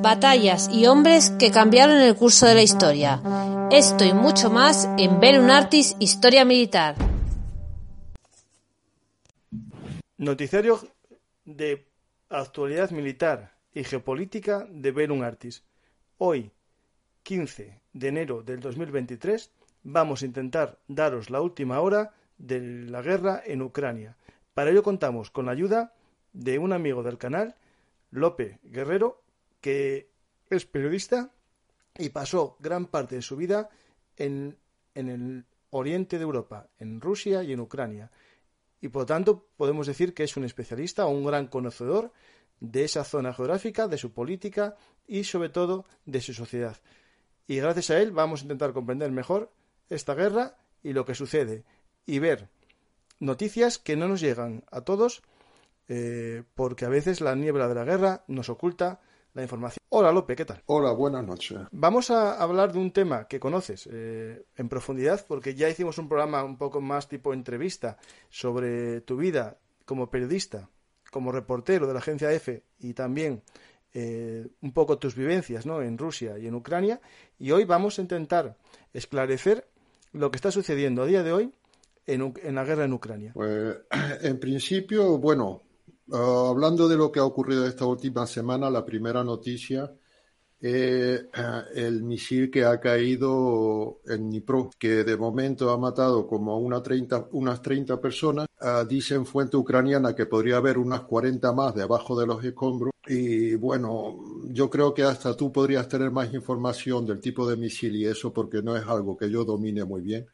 Batallas y hombres que cambiaron el curso de la historia. Esto y mucho más en Belun Artis Historia Militar. Noticiario de actualidad militar y geopolítica de Belun Artis. Hoy, 15 de enero del 2023, vamos a intentar daros la última hora de la guerra en Ucrania. Para ello contamos con la ayuda de un amigo del canal, Lope Guerrero, que es periodista y pasó gran parte de su vida en, en el oriente de Europa, en Rusia y en Ucrania. Y por lo tanto podemos decir que es un especialista o un gran conocedor de esa zona geográfica, de su política y sobre todo de su sociedad. Y gracias a él vamos a intentar comprender mejor esta guerra y lo que sucede y ver noticias que no nos llegan a todos eh, porque a veces la niebla de la guerra nos oculta la información. Hola Lope, ¿qué tal? Hola, buenas noches. Vamos a hablar de un tema que conoces eh, en profundidad porque ya hicimos un programa un poco más tipo entrevista sobre tu vida como periodista, como reportero de la agencia EFE y también eh, un poco tus vivencias ¿no? en Rusia y en Ucrania. Y hoy vamos a intentar esclarecer lo que está sucediendo a día de hoy en, en la guerra en Ucrania. Pues en principio, bueno, Uh, hablando de lo que ha ocurrido esta última semana, la primera noticia eh, el misil que ha caído en Dnipro, que de momento ha matado como una 30, unas 30 personas. Uh, dicen fuente ucraniana que podría haber unas 40 más debajo de los escombros. Y bueno, yo creo que hasta tú podrías tener más información del tipo de misil y eso porque no es algo que yo domine muy bien.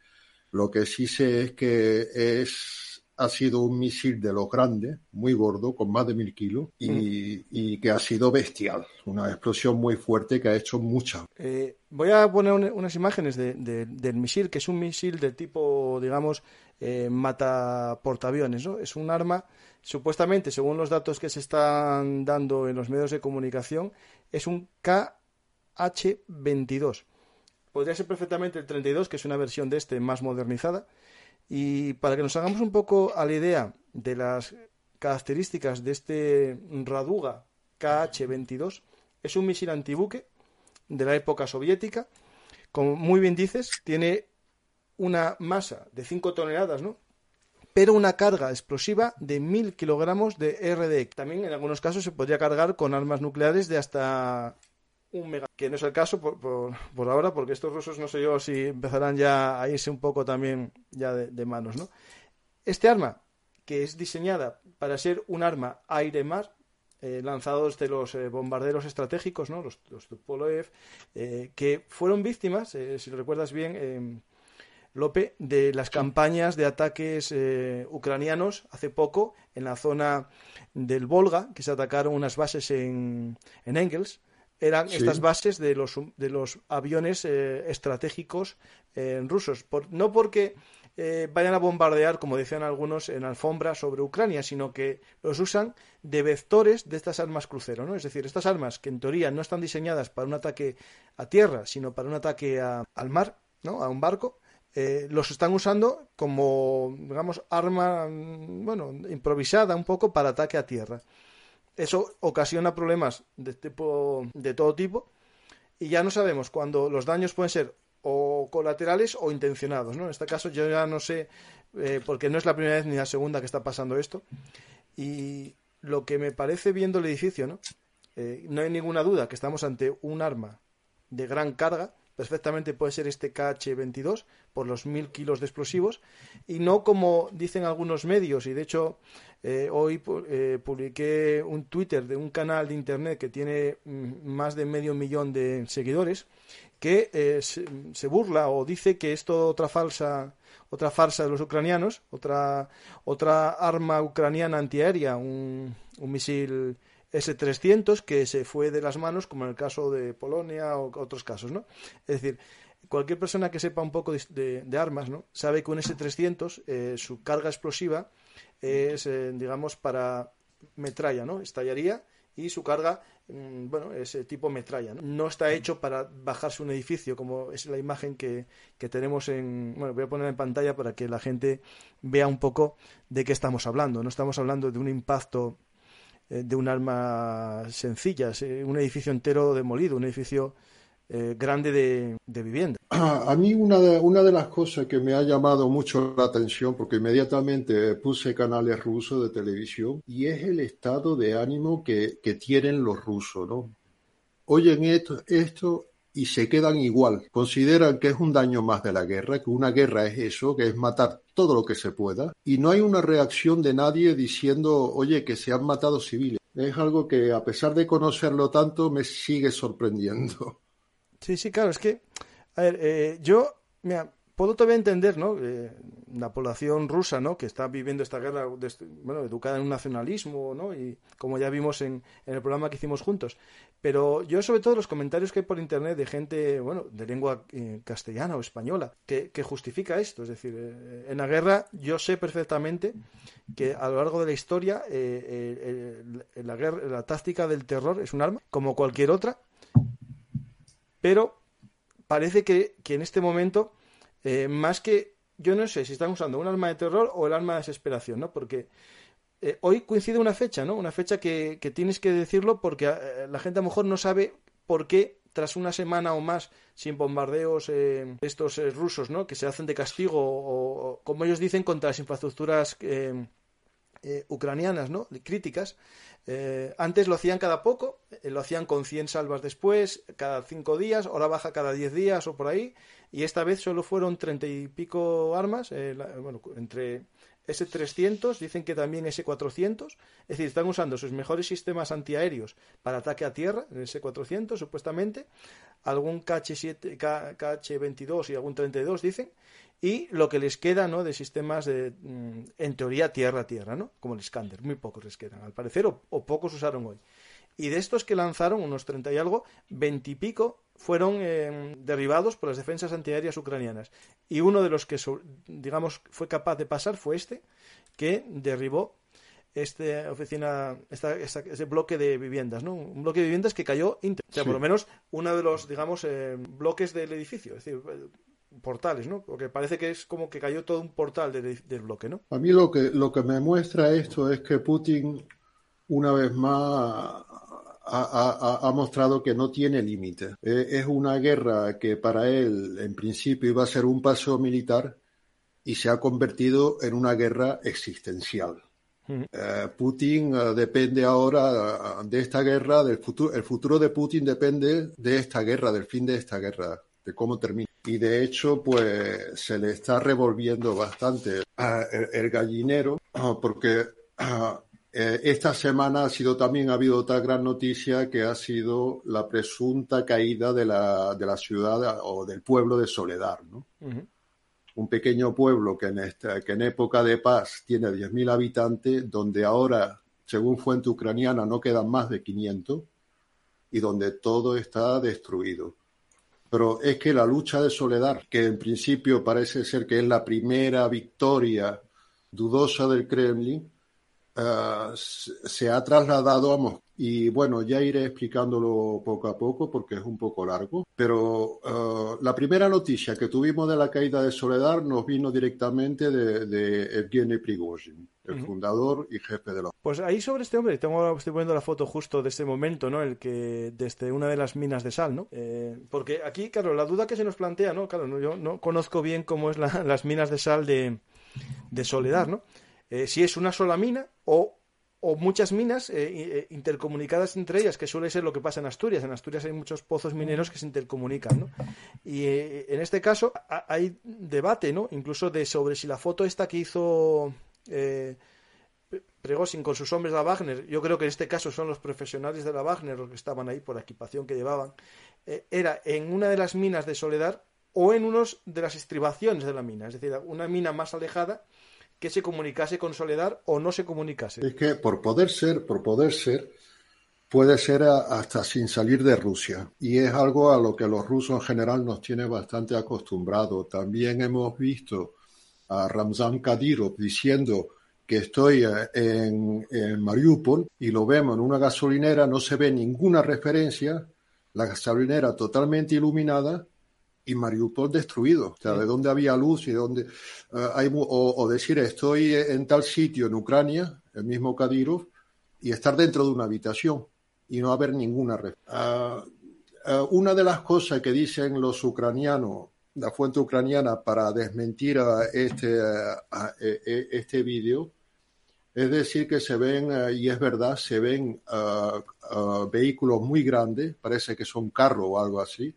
Lo que sí sé es que es ha sido un misil de los grandes, muy gordo, con más de mil kilos, y, que ha sido bestial. Una explosión muy fuerte que ha hecho mucha. Eh, voy a poner unas imágenes del misil, que es un misil de tipo, digamos, eh, mata portaaviones. ¿no? Es un arma, supuestamente, según los datos que se están dando en los medios de comunicación, es un KH-22. Podría ser perfectamente el 32, que es una versión de este más modernizada y para que nos hagamos un poco a la idea de las características de este Raduga KH-22, es un misil antibuque de la época soviética. Como muy bien dices, tiene una masa de 5 toneladas, ¿no? Pero una carga explosiva de 1000 kilogramos de RDX. También en algunos casos se podría cargar con armas nucleares de hasta un mega, que no es el caso por, por, ahora, porque estos rusos no sé yo si empezarán ya a irse un poco también ya de, manos, ¿no? Este arma, que es diseñada para ser un arma aire-mar, eh, lanzados de los eh, bombarderos estratégicos, ¿no? los, los Tupolev, eh, que fueron víctimas, si lo recuerdas bien, Lope, de las campañas de ataques ucranianos hace poco en la zona del Volga, que se atacaron unas bases en, en Engels, eran estas bases de los, de los aviones eh, estratégicos eh, rusos. no porque eh, vayan a bombardear, como decían algunos, en alfombra sobre Ucrania, sino que los usan de vectores de estas armas crucero. ¿no? Es decir, estas armas que en teoría no están diseñadas para un ataque a tierra, sino para un ataque al mar, ¿no? a un barco, los están usando como, digamos, arma, mm, bueno, improvisada un poco para ataque a tierra. Eso ocasiona problemas de, tipo, de todo tipo y ya no sabemos cuando los daños pueden ser o colaterales o intencionados. ¿no? En este caso yo ya no sé, eh, porque no es la primera vez ni la segunda que está pasando esto. Y lo que me parece viendo el edificio, ¿no? Eh, no hay ninguna duda que estamos ante un arma de gran carga, perfectamente puede ser este KH-22 por los mil kilos de explosivos y no como dicen algunos medios y de hecho eh, hoy eh, publiqué un Twitter de un canal de internet que tiene mm, más de medio millón de seguidores que eh, se, burla o dice que esto otra falsa otra farsa de los ucranianos otra otra arma ucraniana antiaérea un, un misil S-300 que se fue de las manos, como en el caso de Polonia o otros casos, ¿no? Es decir, cualquier persona que sepa un poco de, armas, ¿no? Sabe que un S-300, eh, su carga explosiva es, eh, digamos, para metralla, ¿no? Estallaría y su carga, mm, bueno, es tipo metralla, ¿no? No está hecho para bajarse un edificio, como es la imagen que, que tenemos en... Bueno, voy a poner en pantalla para que la gente vea un poco de qué estamos hablando. No estamos hablando de un impacto de un arma sencilla, un edificio entero demolido, un edificio eh, grande de, vivienda. A mí una de, una de las cosas que me ha llamado mucho la atención, porque inmediatamente puse canales rusos de televisión, y es el estado de ánimo que, que tienen los rusos, ¿no? Oyen esto, esto y se quedan igual. Consideran que es un daño más de la guerra, que una guerra es eso, que es matar todo lo que se pueda, y no hay una reacción de nadie diciendo, oye, que se han matado civiles. Es algo que, a pesar de conocerlo tanto, me sigue sorprendiendo. Sí, sí, claro, es que, a ver, eh, yo, mira, puedo todavía entender, ¿no? Eh, la población rusa, ¿no? Que está viviendo esta guerra, bueno, educada en un nacionalismo, ¿no? Y como ya vimos en, el programa que hicimos juntos. Pero yo, sobre todo, los comentarios que hay por internet de gente, bueno, de lengua eh, castellana o española, que, justifica esto. Es decir, eh, en la guerra yo sé perfectamente que a lo largo de la historia la, la táctica del terror es un arma, como cualquier otra, pero parece que, que en este momento eh, más que, yo no sé si están usando un arma de terror o el arma de desesperación, ¿no? Porque eh, hoy coincide una fecha, ¿no? Una fecha que, tienes que decirlo porque eh, la gente a lo mejor no sabe por qué tras una semana o más sin bombardeos estos rusos, ¿no? Que se hacen de castigo o, como ellos dicen, contra las infraestructuras ucranianas, ¿no? Críticas. antes lo hacían cada poco, lo hacían con 100 salvas después, cada 5 días, ahora baja cada 10 días o por ahí, y esta vez solo fueron treinta y pico armas, eh, bueno, entre S-300, dicen que también S-400, es decir, están usando sus mejores sistemas antiaéreos para ataque a tierra, el S-400 supuestamente, algún KH-7, KH-22 y algún 32 dicen, y lo que les queda ¿no? de sistemas de, mm, en teoría, tierra-tierra, ¿no? como el Iskander, muy pocos les quedan, al parecer, o, o pocos usaron hoy. Y de estos que lanzaron, unos 30 y algo, 20 y pico fueron eh, derribados por las defensas antiaéreas ucranianas. Y uno de los que, digamos, fue capaz de pasar fue este, que derribó este oficina, esta, ese bloque de viviendas, ¿no? Un bloque de viviendas que cayó. O sea, por lo menos uno de los, digamos, eh, bloques del edificio, es decir, portales, ¿no? Porque parece que es como que cayó todo un portal del bloque, ¿no? A mí lo que, lo que me muestra esto es que Putin, una vez más, ha, mostrado que no tiene límite. Eh, es una guerra que para él en principio iba a ser un paso militar y se ha convertido en una guerra existencial. Eh, Putin eh, depende ahora de esta guerra, del futuro, el futuro de Putin depende de esta guerra, del fin de esta guerra, de cómo termina. Y de hecho, pues se le está revolviendo bastante el, gallinero, porque eh, esta semana ha sido también, ha habido otra gran noticia que ha sido la presunta caída de la, de la ciudad o del pueblo de Soledad, ¿no? Un pequeño pueblo que en, esta, que en época de paz tiene 10.000 habitantes, donde ahora, según fuente ucraniana, no quedan más de 500 y donde todo está destruido. Pero es que la lucha de Soledad, que en principio parece ser que es la primera victoria dudosa del Kremlin, Ah, se ha trasladado a Moscú. Y bueno, ya iré explicándolo poco a poco porque es un poco largo. Pero ah, la primera noticia que tuvimos de la caída de Soledad nos vino directamente de, de Evgeny Prigozhin, el fundador y jefe de los. Pues ahí sobre este hombre, tengo, estoy poniendo la foto justo de este momento, ¿no? El que desde una de las minas de sal, ¿no? Eh, porque aquí, claro, la duda que se nos plantea, ¿no? Claro, yo no conozco bien cómo es las minas de sal de, de Soledad, ¿no? Eh, si es una sola mina o o muchas minas eh, eh, intercomunicadas entre ellas, que suele ser lo que pasa en Asturias. En Asturias hay muchos pozos mineros que se intercomunican. Y eh, en este caso hay debate, ¿no? Incluso de sobre si la foto esta que hizo eh, Pregosín con sus hombres de la Wagner, yo creo que en este caso son los profesionales de la Wagner los que estaban ahí por la equipación que llevaban, era en una de las minas de Soledad o en unos de las estribaciones de la mina, es decir, una mina más alejada que se comunicase con Soledad o no se comunicase. Es que por poder ser, por poder ser, puede ser hasta sin salir de Rusia. Y es algo a lo que los rusos en general nos tienen bastante acostumbrados. También hemos visto a Ramzan Kadyrov diciendo que estoy eh, en, en, Mariupol y lo vemos en una gasolinera, no se ve ninguna referencia, la gasolinera totalmente iluminada y Mariupol destruido. O sea, de dónde había luz y de dónde uh, hay o, o, decir estoy en tal sitio en Ucrania, el mismo Kadyrov, y estar dentro de una habitación y no haber ninguna red. Uh, uh, una de las cosas que dicen los ucranianos, la fuente ucraniana, para desmentir este, este vídeo, es decir, que se ven, y es verdad, se ven vehículos muy grandes, parece que son carros o algo así,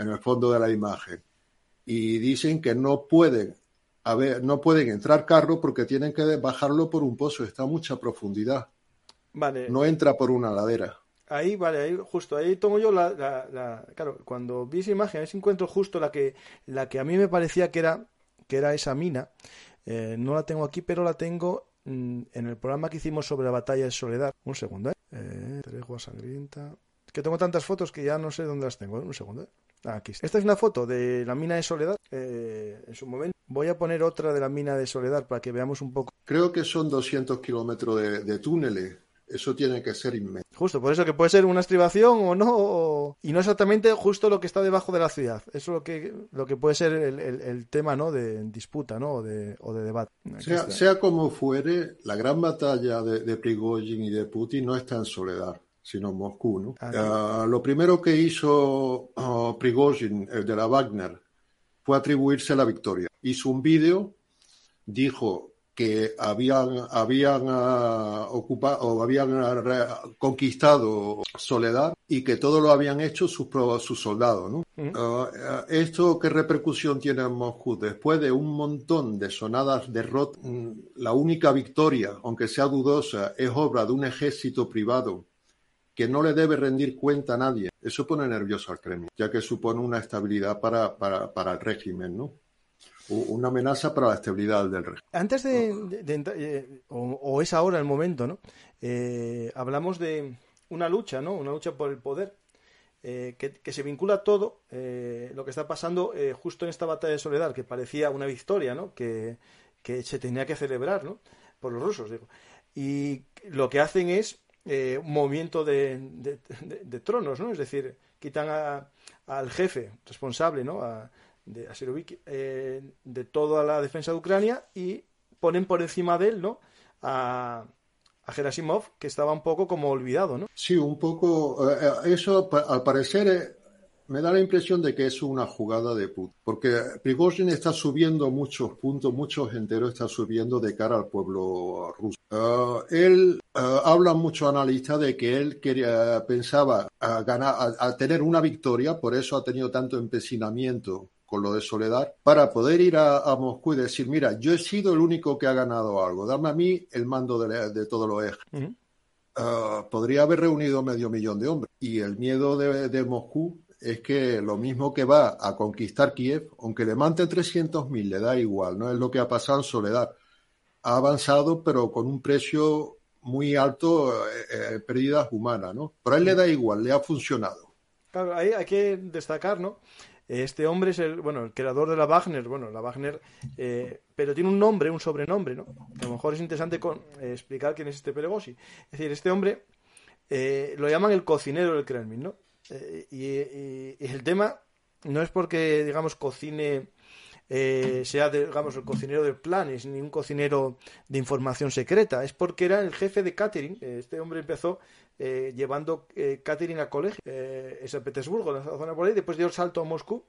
en el fondo de la imagen. Y dicen que no pueden, a ver, no pueden entrar carros porque tienen que bajarlo por un pozo, está a mucha profundidad. Vale. No entra por una ladera. Ahí, vale, ahí, justo, ahí tomo yo la, la, la, claro, cuando vi esa imagen, ahí encuentro justo la que, la que a mí me parecía que era, que era esa mina. Eh, no la tengo aquí, pero la tengo mm, en el programa que hicimos sobre la batalla de Soledad. Un segundo, ¿eh? eh tregua sangrienta. Que tengo tantas fotos que ya no sé dónde las tengo. Un segundo, ¿eh? Aquí. Esta es una foto de la mina de Soledad. Eh, en su momento voy a poner otra de la mina de Soledad para que veamos un poco. Creo que son 200 kilómetros de, de, túneles. Eso tiene que ser inmenso. Justo, por eso que puede ser una estribación o no, o... y no exactamente justo lo que está debajo de la ciudad. Eso es lo que, lo que puede ser el, el, el tema ¿no? de disputa ¿no? o, de, o de debate. Sea, sea, como fuere, la gran batalla de, de Prigozhin y de Putin no está en Soledad sino Moscú. ¿no? Uh, lo primero que hizo uh, Prigozhin, el de la Wagner, fue atribuirse la victoria. Hizo un vídeo, dijo que habían, habían uh, ocupado o habían conquistado Soledad y que todo lo habían hecho sus, sus soldados. ¿no? -huh. ¿Esto qué repercusión tiene en Moscú? Después de un montón de sonadas derrotas, la única victoria, aunque sea dudosa, es obra de un ejército privado que no le debe rendir cuenta a nadie. Eso pone nervioso al Kremlin, ya que supone una estabilidad para, para, para el régimen, ¿no? Una amenaza para la estabilidad del régimen. Antes de, de, de, de eh, o, o, es ahora el momento, ¿no? Eh, hablamos de una lucha, ¿no? Una lucha por el poder. Eh, que, que, se vincula todo eh, lo que está pasando justo en esta batalla de Soledad, que parecía una victoria, ¿no? Que, que se tenía que celebrar, ¿no? Por los rusos, digo. Y lo que hacen es eh, un movimiento de, de, tronos, ¿no? Es decir, quitan a, al jefe responsable, ¿no? A, de a eh, de toda la defensa de Ucrania y ponen por encima de él, ¿no? A, a Gerasimov, que estaba un poco como olvidado, ¿no? Sí, un poco. Eh, eso, al parecer, me da la impresión de que es una jugada de Putin, porque Prigozhin está subiendo muchos puntos, muchos enteros está subiendo de cara al pueblo ruso. Uh, él uh, habla mucho analista de que él quería, pensaba a ganar, a, a, tener una victoria, por eso ha tenido tanto empecinamiento con lo de Soledad, para poder ir a, a, Moscú y decir, mira, yo he sido el único que ha ganado algo, dame a mí el mando de, de todo lo eje. Uh -huh. Uh, podría haber reunido medio millón de hombres. Y el miedo de, de Moscú es que lo mismo que va a conquistar Kiev, aunque le mante 300.000, le da igual, no es lo que ha pasado en Soledad. Ha avanzado, pero con un precio muy alto, eh, eh, pérdidas humanas, ¿no? Pero a él le da igual, le ha funcionado. Claro, ahí hay que destacar, ¿no? Este hombre es el, bueno, el creador de la Wagner, bueno, la Wagner, eh, pero tiene un nombre, un sobrenombre, ¿no? A lo mejor es interesante explicar quién es este Peregosi. Es decir, este hombre lo llaman el cocinero del Kremlin, ¿no? Eh, y, el tema no es porque, digamos, cocine, eh, sea, de, digamos, el cocinero de planes, ni un cocinero de información secreta, es porque era el jefe de catering. Este hombre empezó eh, llevando eh, catering al colegio en San Petersburgo, en la zona por ahí, después dio el salto a Moscú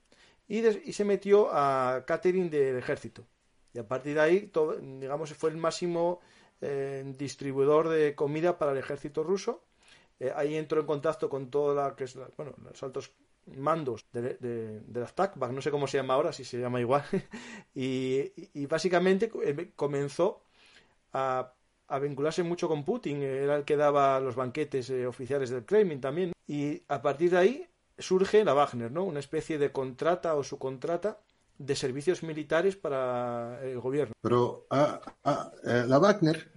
y, y se metió a catering del ejército. Y a partir de ahí, todo, digamos, fue el máximo distribuidor de comida para el ejército ruso. Ahí entró en contacto con toda la que es los altos mandos de, de, de las TACBAC, no sé cómo se llama ahora, si se llama igual, y, básicamente eh, comenzó a, vincularse mucho con Putin, era el que daba los banquetes eh, oficiales del Kremlin también, y a partir de ahí surge la Wagner, ¿no? una especie de contrata o subcontrata de servicios militares para el gobierno. Pero ah, ah, eh, la Wagner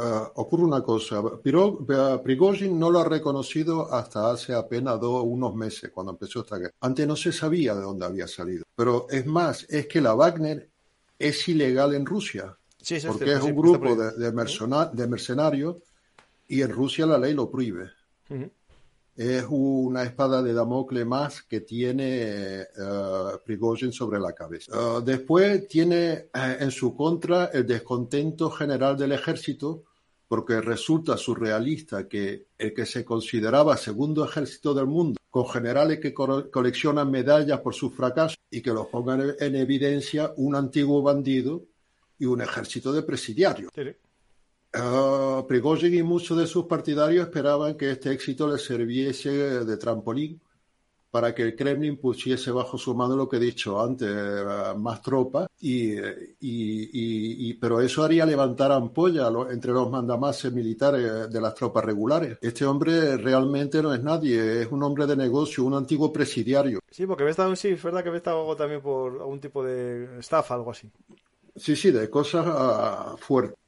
Ah, ocurre una cosa. Prigozhin no lo ha reconocido hasta hace apenas dos, unos meses, cuando empezó esta guerra. Antes no se sabía de dónde había salido. Pero es más, es que la Wagner es ilegal en Rusia. porque es, un grupo de, de, mercenarios y en Rusia la ley lo prohíbe. Es una espada de Damocles más que tiene uh, Prigozhin sobre la cabeza. Ah, después tiene eh, en su contra el descontento general del ejército porque resulta surrealista que el que se consideraba segundo ejército del mundo, con generales que coleccionan medallas por sus fracasos y que los pongan en evidencia un antiguo bandido y un ejército de presidiarios. Uh, Prigozhin y muchos de sus partidarios esperaban que este éxito les sirviese de trampolín para que el Kremlin pusiese bajo su mano lo que he dicho antes, más tropas, y, pero eso haría levantar ampolla entre los mandamases militares de las tropas regulares. Este hombre realmente no es nadie, es un hombre de negocio, un antiguo presidiario. Sí, porque había estado, sí, es verdad que había estado también por algún tipo de estafa, algo así. Sí, sí, de cosas uh, fuertes.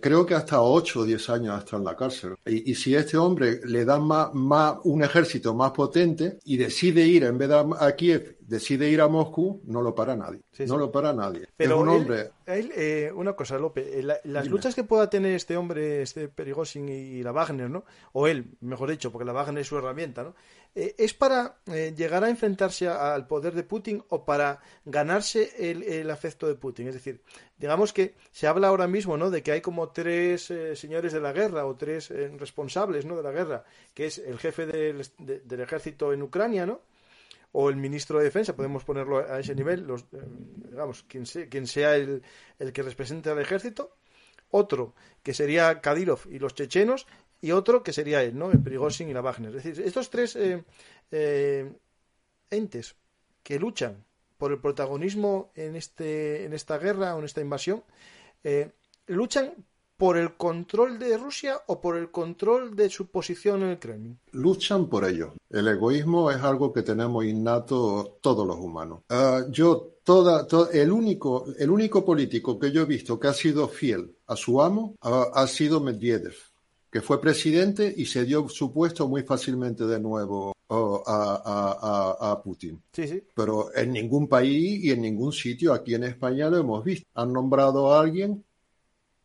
Creo que hasta 8 o 10 años hasta en la cárcel. Y, si este hombre le dan más, más, un ejército más potente y decide ir, en vez de a Kiev, decide ir a Moscú, no lo para nadie. No lo para nadie. Pero es un hombre. Eh, una cosa, López, eh, las luchas que pueda tener este hombre, este Perigosin y, la Wagner, ¿no? O él, mejor dicho, porque la Wagner es su herramienta, ¿no? Eh, ¿Es para llegar a enfrentarse al poder de Putin o para ganarse el, el, afecto de Putin? Es decir, digamos que se habla ahora mismo, ¿no? De que hay como tres señores de la guerra o tres responsables, ¿no? De la guerra, que es el jefe del, del ejército en Ucrania, ¿no? O el ministro de Defensa, podemos ponerlo a ese nivel, los, eh, quien sea, quien sea el, el, que represente al ejército, otro que sería Kadyrov y los chechenos, y otro que sería él, ¿no? El Prigozhin y la Wagner. Es decir, estos tres eh, eh, entes que luchan por el protagonismo en, este, en esta guerra o en esta invasión, luchan por el control de Rusia o por el control de su posición en el Kremlin? Luchan por ello. El egoísmo es algo que tenemos innato todos los humanos. Ah, yo, toda, el, único, el único político que yo he visto que ha sido fiel a su amo ha sido Medvedev, que fue presidente y se dio su puesto muy fácilmente de nuevo a, a, Putin. Sí, sí. Pero en ningún país y en ningún sitio aquí en España lo hemos visto. Han nombrado a alguien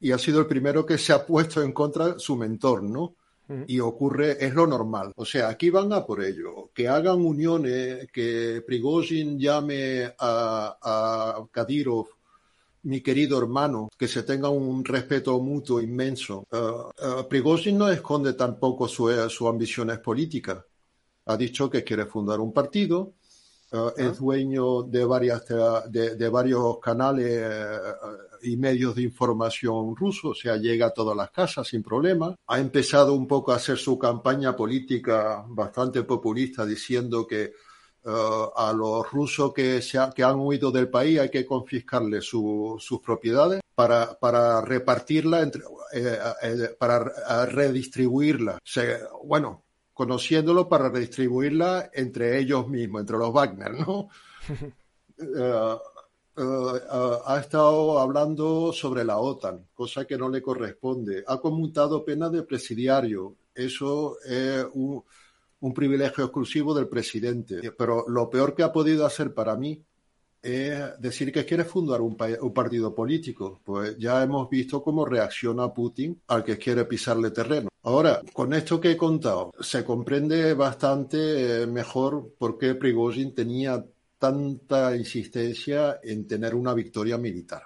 y ha sido el primero que se ha puesto en contra su mentor, ¿no? Y ocurre, es lo normal. O sea, aquí van a por ello. Que hagan uniones, que Prigozhin llame a, a Kadyrov, mi querido hermano, que se tenga un respeto mutuo inmenso. Uh, uh, Prigozhin no esconde tampoco su, su ambiciones políticas. Ha dicho que quiere fundar un partido, Uh, es dueño de, varias, de, de varios canales y medios de información rusos, o sea, llega a todas las casas sin problema. Ha empezado un poco a hacer su campaña política bastante populista diciendo que uh, a los rusos que, se han huido del país hay que confiscarles su, sus propiedades para, para repartirla, entre, eh, eh, para redistribuirla. bueno, conociéndolo para redistribuirla entre ellos mismos, entre los Wagner, ¿no? Uh, ha estado hablando sobre la OTAN, cosa que no le corresponde. Ha conmutado pena de presidiario. Eso es un, un, privilegio exclusivo del presidente. Pero lo peor que ha podido hacer para mí es decir que quiere fundar un, un partido político. Pues ya hemos visto cómo reacciona Putin al que quiere pisarle terreno. Ahora, con esto que he contado, se comprende bastante eh, mejor por qué Prigozhin tenía tanta insistencia en tener una victoria militar.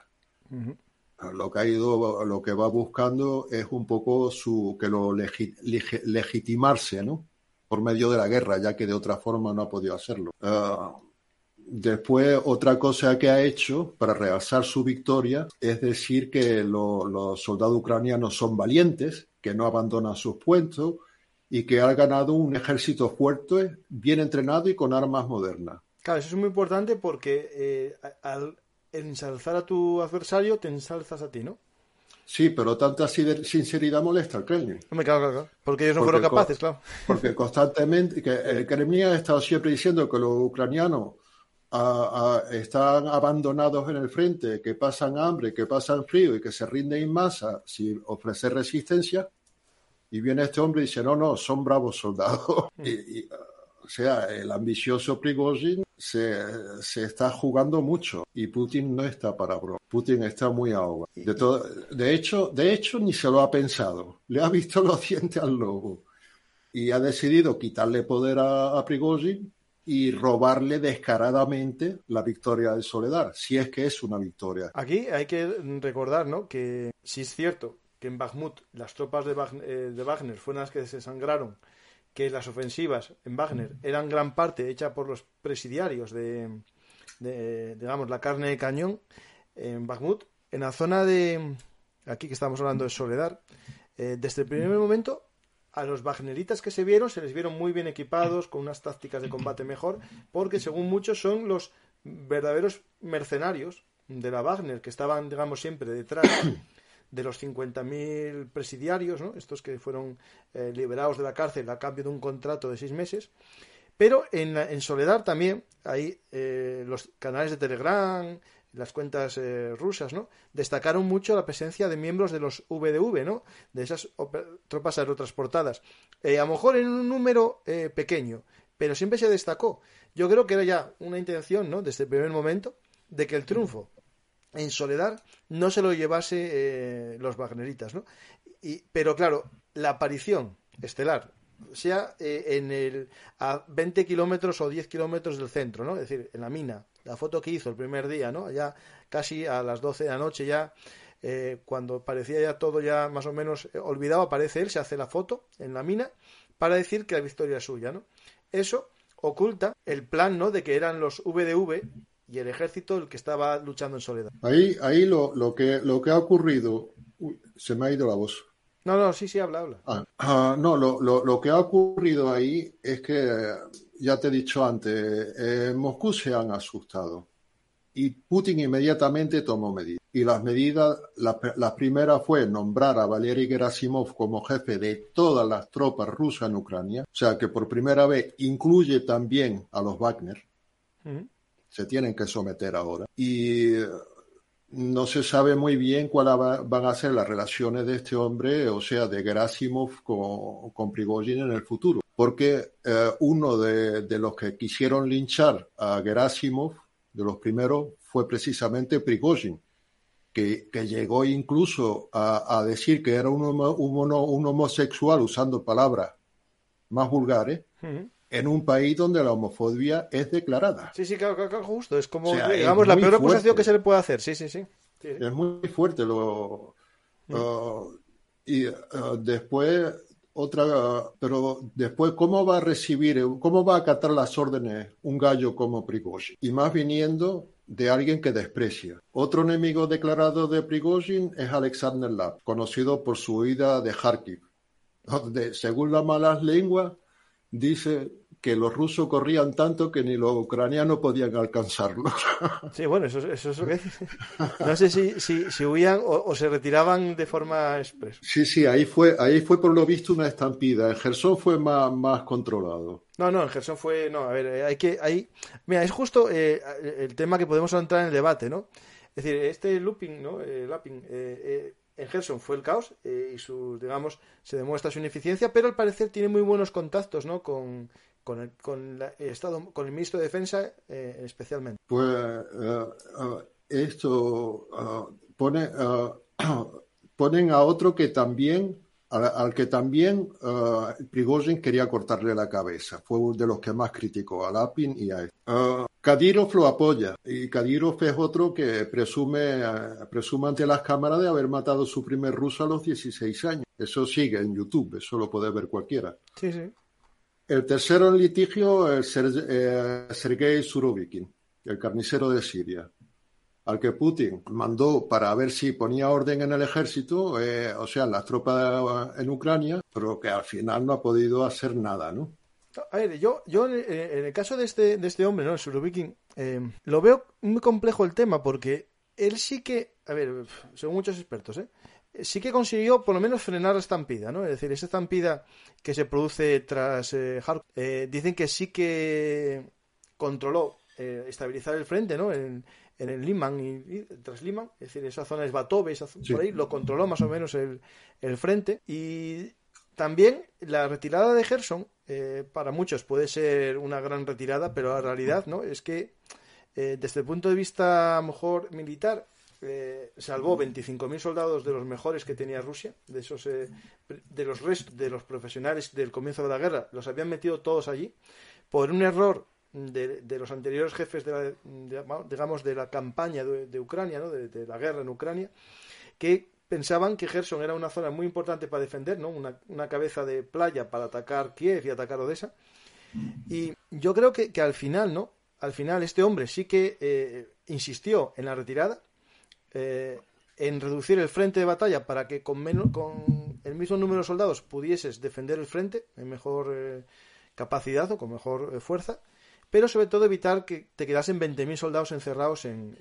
Lo que ha ido, lo que va buscando es un poco su que lo legitimarse, ¿no? Por medio de la guerra, ya que de otra forma no ha podido hacerlo. Uh, después, otra cosa que ha hecho para realzar su victoria es decir que los soldados ucranianos son valientes, que no abandonan sus puestos y que ha ganado un ejército fuerte, bien entrenado y con armas modernas. Claro, eso es muy importante porque eh, al ensalzar a tu adversario te ensalzas a ti, ¿no? Sí, pero tanta sinceridad molesta al Kremlin. Hombre, claro, claro, Porque ellos no fueron capaces, claro. Porque constantemente, que el Kremlin ha estado siempre diciendo que los ucranianos están abandonados en el frente, que pasan hambre, que pasan frío y que se rinden en masa sin ofrecer resistencia. Y viene este hombre y dice, no, no, son bravos soldados. y, o sea, el ambicioso Prigozhin se, está jugando mucho y Putin no está para broma. Putin está muy ahogado. De, de, hecho, de hecho, ni se lo ha pensado. Le ha visto los dientes al lobo y ha decidido quitarle poder a, a Prigozhin y robarle descaradamente la victoria de Soledad, si es que es una victoria. Aquí hay que recordar ¿no? que si es cierto que en Bakhmut las tropas de eh, de Wagner fueron las que se sangraron que las ofensivas en Wagner eran gran parte hechas por los presidiarios de, digamos, la carne de cañón en Bakhmut, en la zona de, aquí que estamos hablando de Soledad, eh, desde el primer momento a los wagneritas que se vieron se les vieron muy bien equipados, con unas tácticas de combate mejor, porque según muchos son los verdaderos mercenarios de la Wagner, que estaban, digamos, siempre detrás de los 50.000 presidiarios, ¿no? estos que fueron eh, liberados de la cárcel a cambio de un contrato de seis meses. Pero en, en Soledad también hay eh, los canales de Telegram, las cuentas eh, rusas, ¿no? Destacaron mucho la presencia de miembros de los VDV, ¿no? De esas tropas aerotransportadas. a lo mejor en un número pequeño, pero siempre se destacó. Yo creo que era ya una intención, ¿no? Desde el primer momento, de que el triunfo en soledad no se lo llevase eh, los wagneritas, ¿no? Y, pero claro, la aparición estelar, sea eh, en el, a 20 kilómetros o 10 kilómetros del centro, ¿no? Es decir, en la mina, la foto que hizo el primer día, ¿no? Ya casi a las 12 de la noche ya, eh, cuando parecía ya todo ya más o menos olvidado, aparece él, se hace la foto en la mina para decir que la victoria es suya, ¿no? Eso oculta el plan, ¿no? De que eran los VDV y el ejército el que estaba luchando en soledad. Ahí, ahí lo, lo, que, lo que ha ocurrido, se me ha ido la voz. No, no, sí, sí, habla, habla. Ah, ah, no, lo, lo, lo, que ha ocurrido ahí es que, ya te he dicho antes, en Moscú se han asustado y Putin inmediatamente tomó medidas. Y las medidas, la, la, primera fue nombrar a Valery Gerasimov como jefe de todas las tropas rusas en Ucrania, o sea que por primera vez incluye también a los Wagner se tienen que someter ahora. Y no se sabe muy bien cuáles van a ser las relaciones de este hombre, o sea, de Gerasimov con, con Prigozhin en el futuro. Porque eh, uno de, los que quisieron linchar a Gerasimov, de los primeros, fue precisamente Prigozhin, que, que llegó incluso a, decir que era un, un, homosexual usando palabras más vulgares en un país donde la homofobia es declarada. Sí, sí, claro, justo. Es como, digamos, la peor acusación que se le puede hacer. Sí, sí, sí. Es muy fuerte. Lo, mm. uh, y uh, después, otra. pero después, ¿cómo va a recibir, cómo va a acatar las órdenes un gallo como Prigozhin? Y más viniendo de alguien que desprecia. Otro enemigo declarado de Prigozhin es Alexander Lab, conocido por su huida de Kharkiv, donde, según las malas lenguas, dice que los rusos corrían tanto que ni los ucranianos podían alcanzarlos. Sí, bueno, eso, eso es lo que No sé si, si, si huían o, se retiraban de forma expresa. Sí, sí, ahí fue, ahí fue por lo visto una estampida. En Gerson fue más, más controlado. No, no, en Gerson fue. No, a ver, hay que. Hay, mira, es justo eh, el tema que podemos entrar en el debate, ¿no? Es decir, este looping, ¿no? Eh, lapping, eh, eh en Gerson fue el caos eh, y su, digamos, se demuestra su ineficiencia, pero al parecer tiene muy buenos contactos, ¿no? Con, con el, con el Estado, con el ministro de Defensa eh, especialmente. Pues eh, esto pone, ponen a otro que también al, que también uh, Prigozhin quería cortarle la cabeza. Fue uno de los que más criticó a Lapin y a. Uh, Kadyrov lo apoya y Kadyrov es otro que presume, presume ante las cámaras de haber matado su primer ruso a los 16 años. Eso sigue en YouTube, eso lo puede ver cualquiera. Sí, sí. El tercero en litigio es Sergei Surovikin. el carnicero de Siria, al que Putin mandó para ver si ponía orden en el ejército, eh, o sea, las tropas en Ucrania, pero que al final no ha podido hacer nada, ¿no? A ver, yo, yo en el caso de este, de este hombre, ¿no? El Surovikin, eh, lo veo muy complejo el tema porque él sí que, a ver, según muchos expertos, ¿eh? sí que consiguió por lo menos frenar la estampida, ¿no? Es decir, esa estampida que se produce tras eh, eh dicen que sí que controló eh, estabilizar el frente, ¿no? En, el Liman y, tras Liman, es decir, esa zona es Batobe, esa por ahí, lo controló más o menos el, el frente. Y también la retirada de Gerson, eh, para muchos puede ser una gran retirada, pero la realidad, ¿no? Es que desde el punto de vista, mejor, militar, eh, salvó 25.000 soldados de los mejores que tenía Rusia, de esos eh, de los restos de los profesionales del comienzo de la guerra, los habían metido todos allí por un error de, los anteriores jefes de la, digamos de la campaña de, Ucrania, ¿no? de, la guerra en Ucrania, que pensaban que Gerson era una zona muy importante para defender, ¿no? una, cabeza de playa para atacar Kiev y atacar Odessa. Y yo creo que, que al final, ¿no? Al final este hombre sí que eh, insistió en la retirada, eh, en reducir el frente de batalla para que con, menos, con el mismo número de soldados pudieses defender el frente en mejor eh, capacidad o con mejor fuerza, pero sobre todo evitar que te quedasen 20.000 soldados encerrados en,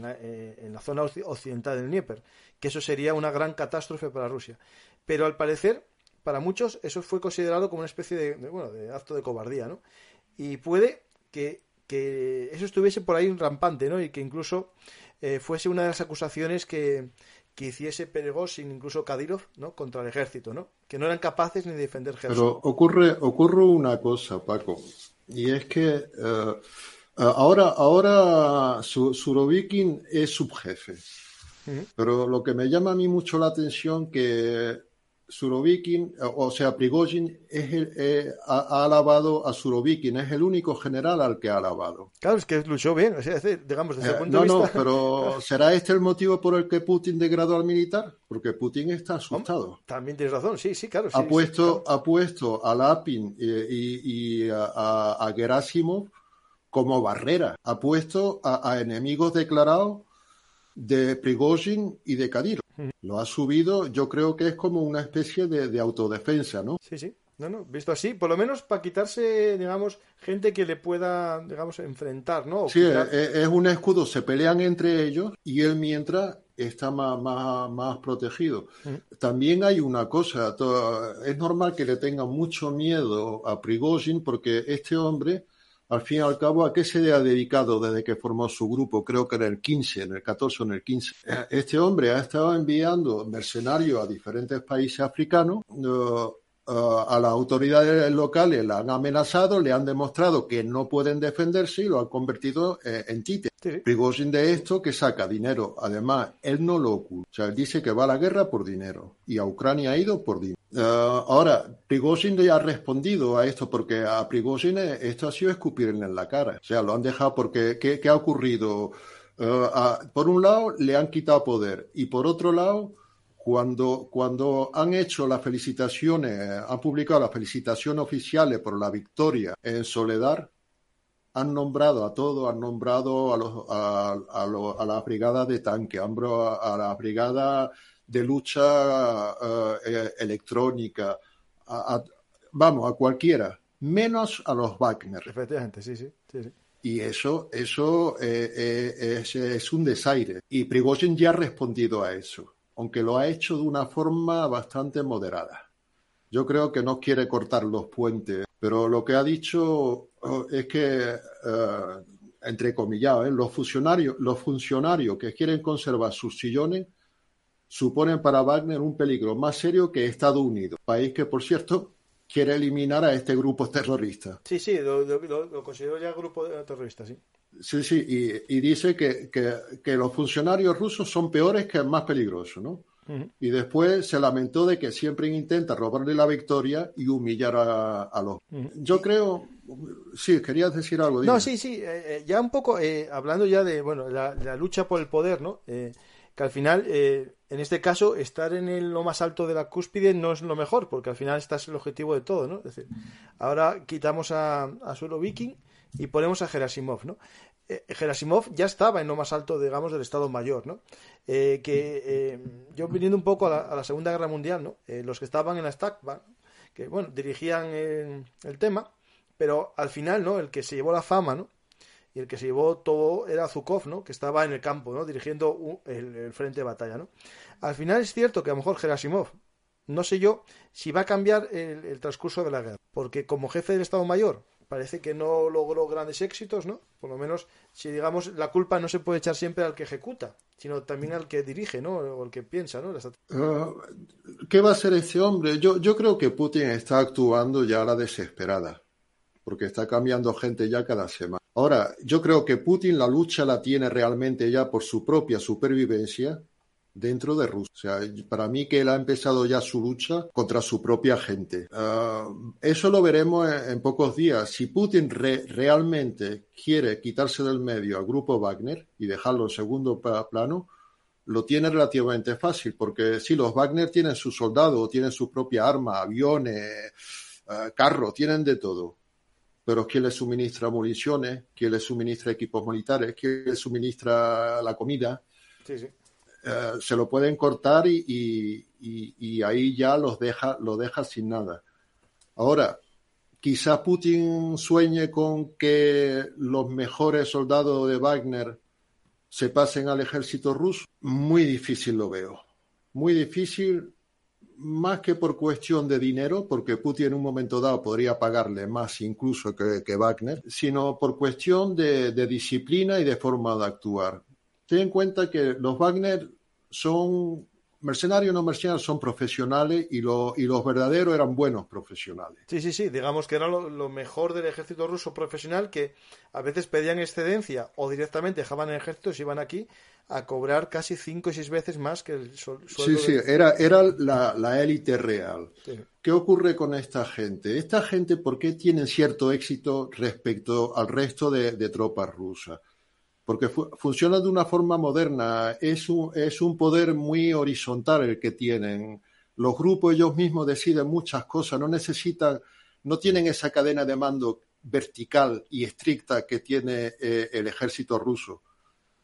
la, zona occidental del Dnieper, que eso sería una gran catástrofe para Rusia. Pero al parecer, para muchos, eso fue considerado como una especie de, bueno, de acto de cobardía, ¿no? Y puede que, que eso estuviese por ahí rampante, ¿no? Y que incluso eh, fuese una de las acusaciones que, que hiciese Peregósin, incluso Kadyrov, ¿no? contra el ejército, ¿no? que no eran capaces ni de defender Gerson. Pero ocurre, ocurre una cosa, Paco, y es que eh, eh, ahora, ahora Surovikin es subjefe. Pero lo que me llama a mí mucho la atención que Surovikin, o sea, Prigozhin es el, eh, ha, alabado a Surovikin, es el único general al que ha alabado. Claro, es que luchó bien, digamos, desde el eh, punto de vista... No, pero ¿será este el motivo por el que Putin degradó al militar? Porque Putin está asustado. También tienes razón, sí, sí, claro. ha, puesto, ha puesto a Lapin y, a, a, Gerasimov como barrera. Ha puesto a enemigos declarados de Prigozhin y de Kadyrov. Lo ha subido, yo creo que es como una especie de, autodefensa, ¿no? Sí, sí. No, no, visto así, por lo menos para quitarse, digamos, gente que le pueda, digamos, enfrentar, ¿no? sí, es, un escudo, se pelean entre ellos y él mientras está más, más, más protegido. También hay una cosa, es normal que le tengan mucho miedo a Prigozhin porque este hombre al fin y al cabo, ¿a qué se ha dedicado desde que formó su grupo? Creo que en el 15, en el 14 o en el 15. Este hombre ha estado enviando mercenarios a diferentes países africanos. a las autoridades locales la han amenazado, le han demostrado que no pueden defenderse y lo han convertido eh, en tite. Sí. de esto que saca dinero. Además, él no lo oculta. O sea, él dice que va a la guerra por dinero y a Ucrania ha ido por dinero. Uh, ahora, Prigozhin ya ha respondido a esto porque a Prigozhin esto ha sido escupirle en la cara. O sea, lo han dejado porque ¿qué, ha ocurrido? Uh, por un lado, le han quitado poder y por otro lado, cuando, cuando han hecho las felicitaciones, han publicado las felicitaciones oficiales por la victoria en Soledad, han nombrado a todos, han nombrado a, los, a, a, a las brigadas de tanque, a, a la brigada de lucha eh, electrónica, vamos, a cualquiera, menos a los Wagner. Efectivamente, sí, sí. Y eso, eso eh, es, un desaire. Y Prigozhin ya ha respondido a eso, aunque lo ha hecho de una forma bastante moderada. Yo creo que no quiere cortar los puentes, pero lo que ha dicho oh, es que, entre comillas, los, funcionarios, los funcionarios que quieren conservar sus sillones suponen para Wagner un peligro más serio que Estados Unidos, país que, por cierto, quiere eliminar a este grupo terrorista. Sí, sí, lo, considero ya grupo terrorista, sí. Sí, sí, y, dice que, los funcionarios rusos son peores que el más peligroso, ¿no? Y después se lamentó de que siempre intenta robarle la victoria y humillar a, los. Yo creo. Sí, querías decir algo. No, sí, sí. Eh, eh, ya un poco, eh, hablando ya de bueno la, la, lucha por el poder, ¿no? que al final, en este caso, estar en lo más alto de la cúspide no es lo mejor, porque al final estás el objetivo de todo, ¿no? Es decir, ahora quitamos a, a Suelo Viking y ponemos a Gerasimov, ¿no? eh, Gerasimov ya estaba en lo más alto, digamos, del Estado Mayor, ¿no? Eh, que eh, yo viniendo un poco a la, Segunda Guerra Mundial, ¿no? los que estaban en la STAC, que, bueno, dirigían el tema, pero al final, ¿no? El que se llevó la fama, ¿no? Y el que se llevó todo era Zukov, ¿no? Que estaba en el campo, ¿no? Dirigiendo el, frente de batalla, ¿no? Al final es cierto que a lo mejor Gerasimov, no sé yo si va a cambiar el transcurso de la guerra, porque como jefe del Estado Mayor, parece que no logró grandes éxitos, ¿no? Por lo menos, si digamos, la culpa no se puede echar siempre al que ejecuta, sino también al que dirige, ¿no? O al que piensa, ¿no? Ah, ¿Qué va a hacer ese hombre? Yo, yo creo que Putin está actuando ya a la desesperada, porque está cambiando gente ya cada semana. Ahora, yo creo que Putin la lucha la tiene realmente ya por su propia supervivencia dentro de Rusia. Para mí que él ha empezado ya su lucha contra su propia gente. Ah, eso lo veremos en, pocos días. Si Putin realmente quiere quitarse del medio al grupo Wagner y dejarlo en segundo plano, lo tiene relativamente fácil, porque si los Wagner tienen sus soldados, tienen su propia arma, aviones, ah, carros, tienen de todo. Pero ¿quién les suministra municiones? ¿Quién les suministra equipos militares? ¿Quién les suministra la comida? Sí, sí. Eh, se lo pueden cortar y, ahí ya los deja, lo deja sin nada. Ahora, quizá Putin sueñe con que los mejores soldados de Wagner se pasen al ejército ruso. Muy difícil lo veo. Muy difícil, más que por cuestión de dinero, porque Putin en un momento dado podría pagarle más incluso que, Wagner, sino por cuestión de disciplina y de forma de actuar ten en cuenta que los Wagner son mercenarios no mercenarios son profesionales y, y los verdaderos eran buenos profesionales. Sí, sí, sí, digamos que era lo, mejor del ejército ruso profesional que a veces pedían excedencia o directamente dejaban el ejército y se iban aquí a cobrar casi cinco y seis veces más que el sueldo. Sí, sí, era, era la, élite real. ¿Qué ocurre con esta gente? Esta gente, ¿por qué tienen cierto éxito respecto al resto de tropas rusas? porque funciona de una forma moderna, es un, es un poder muy horizontal el que tienen. Los grupos ellos mismos deciden muchas cosas, no necesitan, no tienen esa cadena de mando vertical y estricta que tiene eh, el ejército ruso.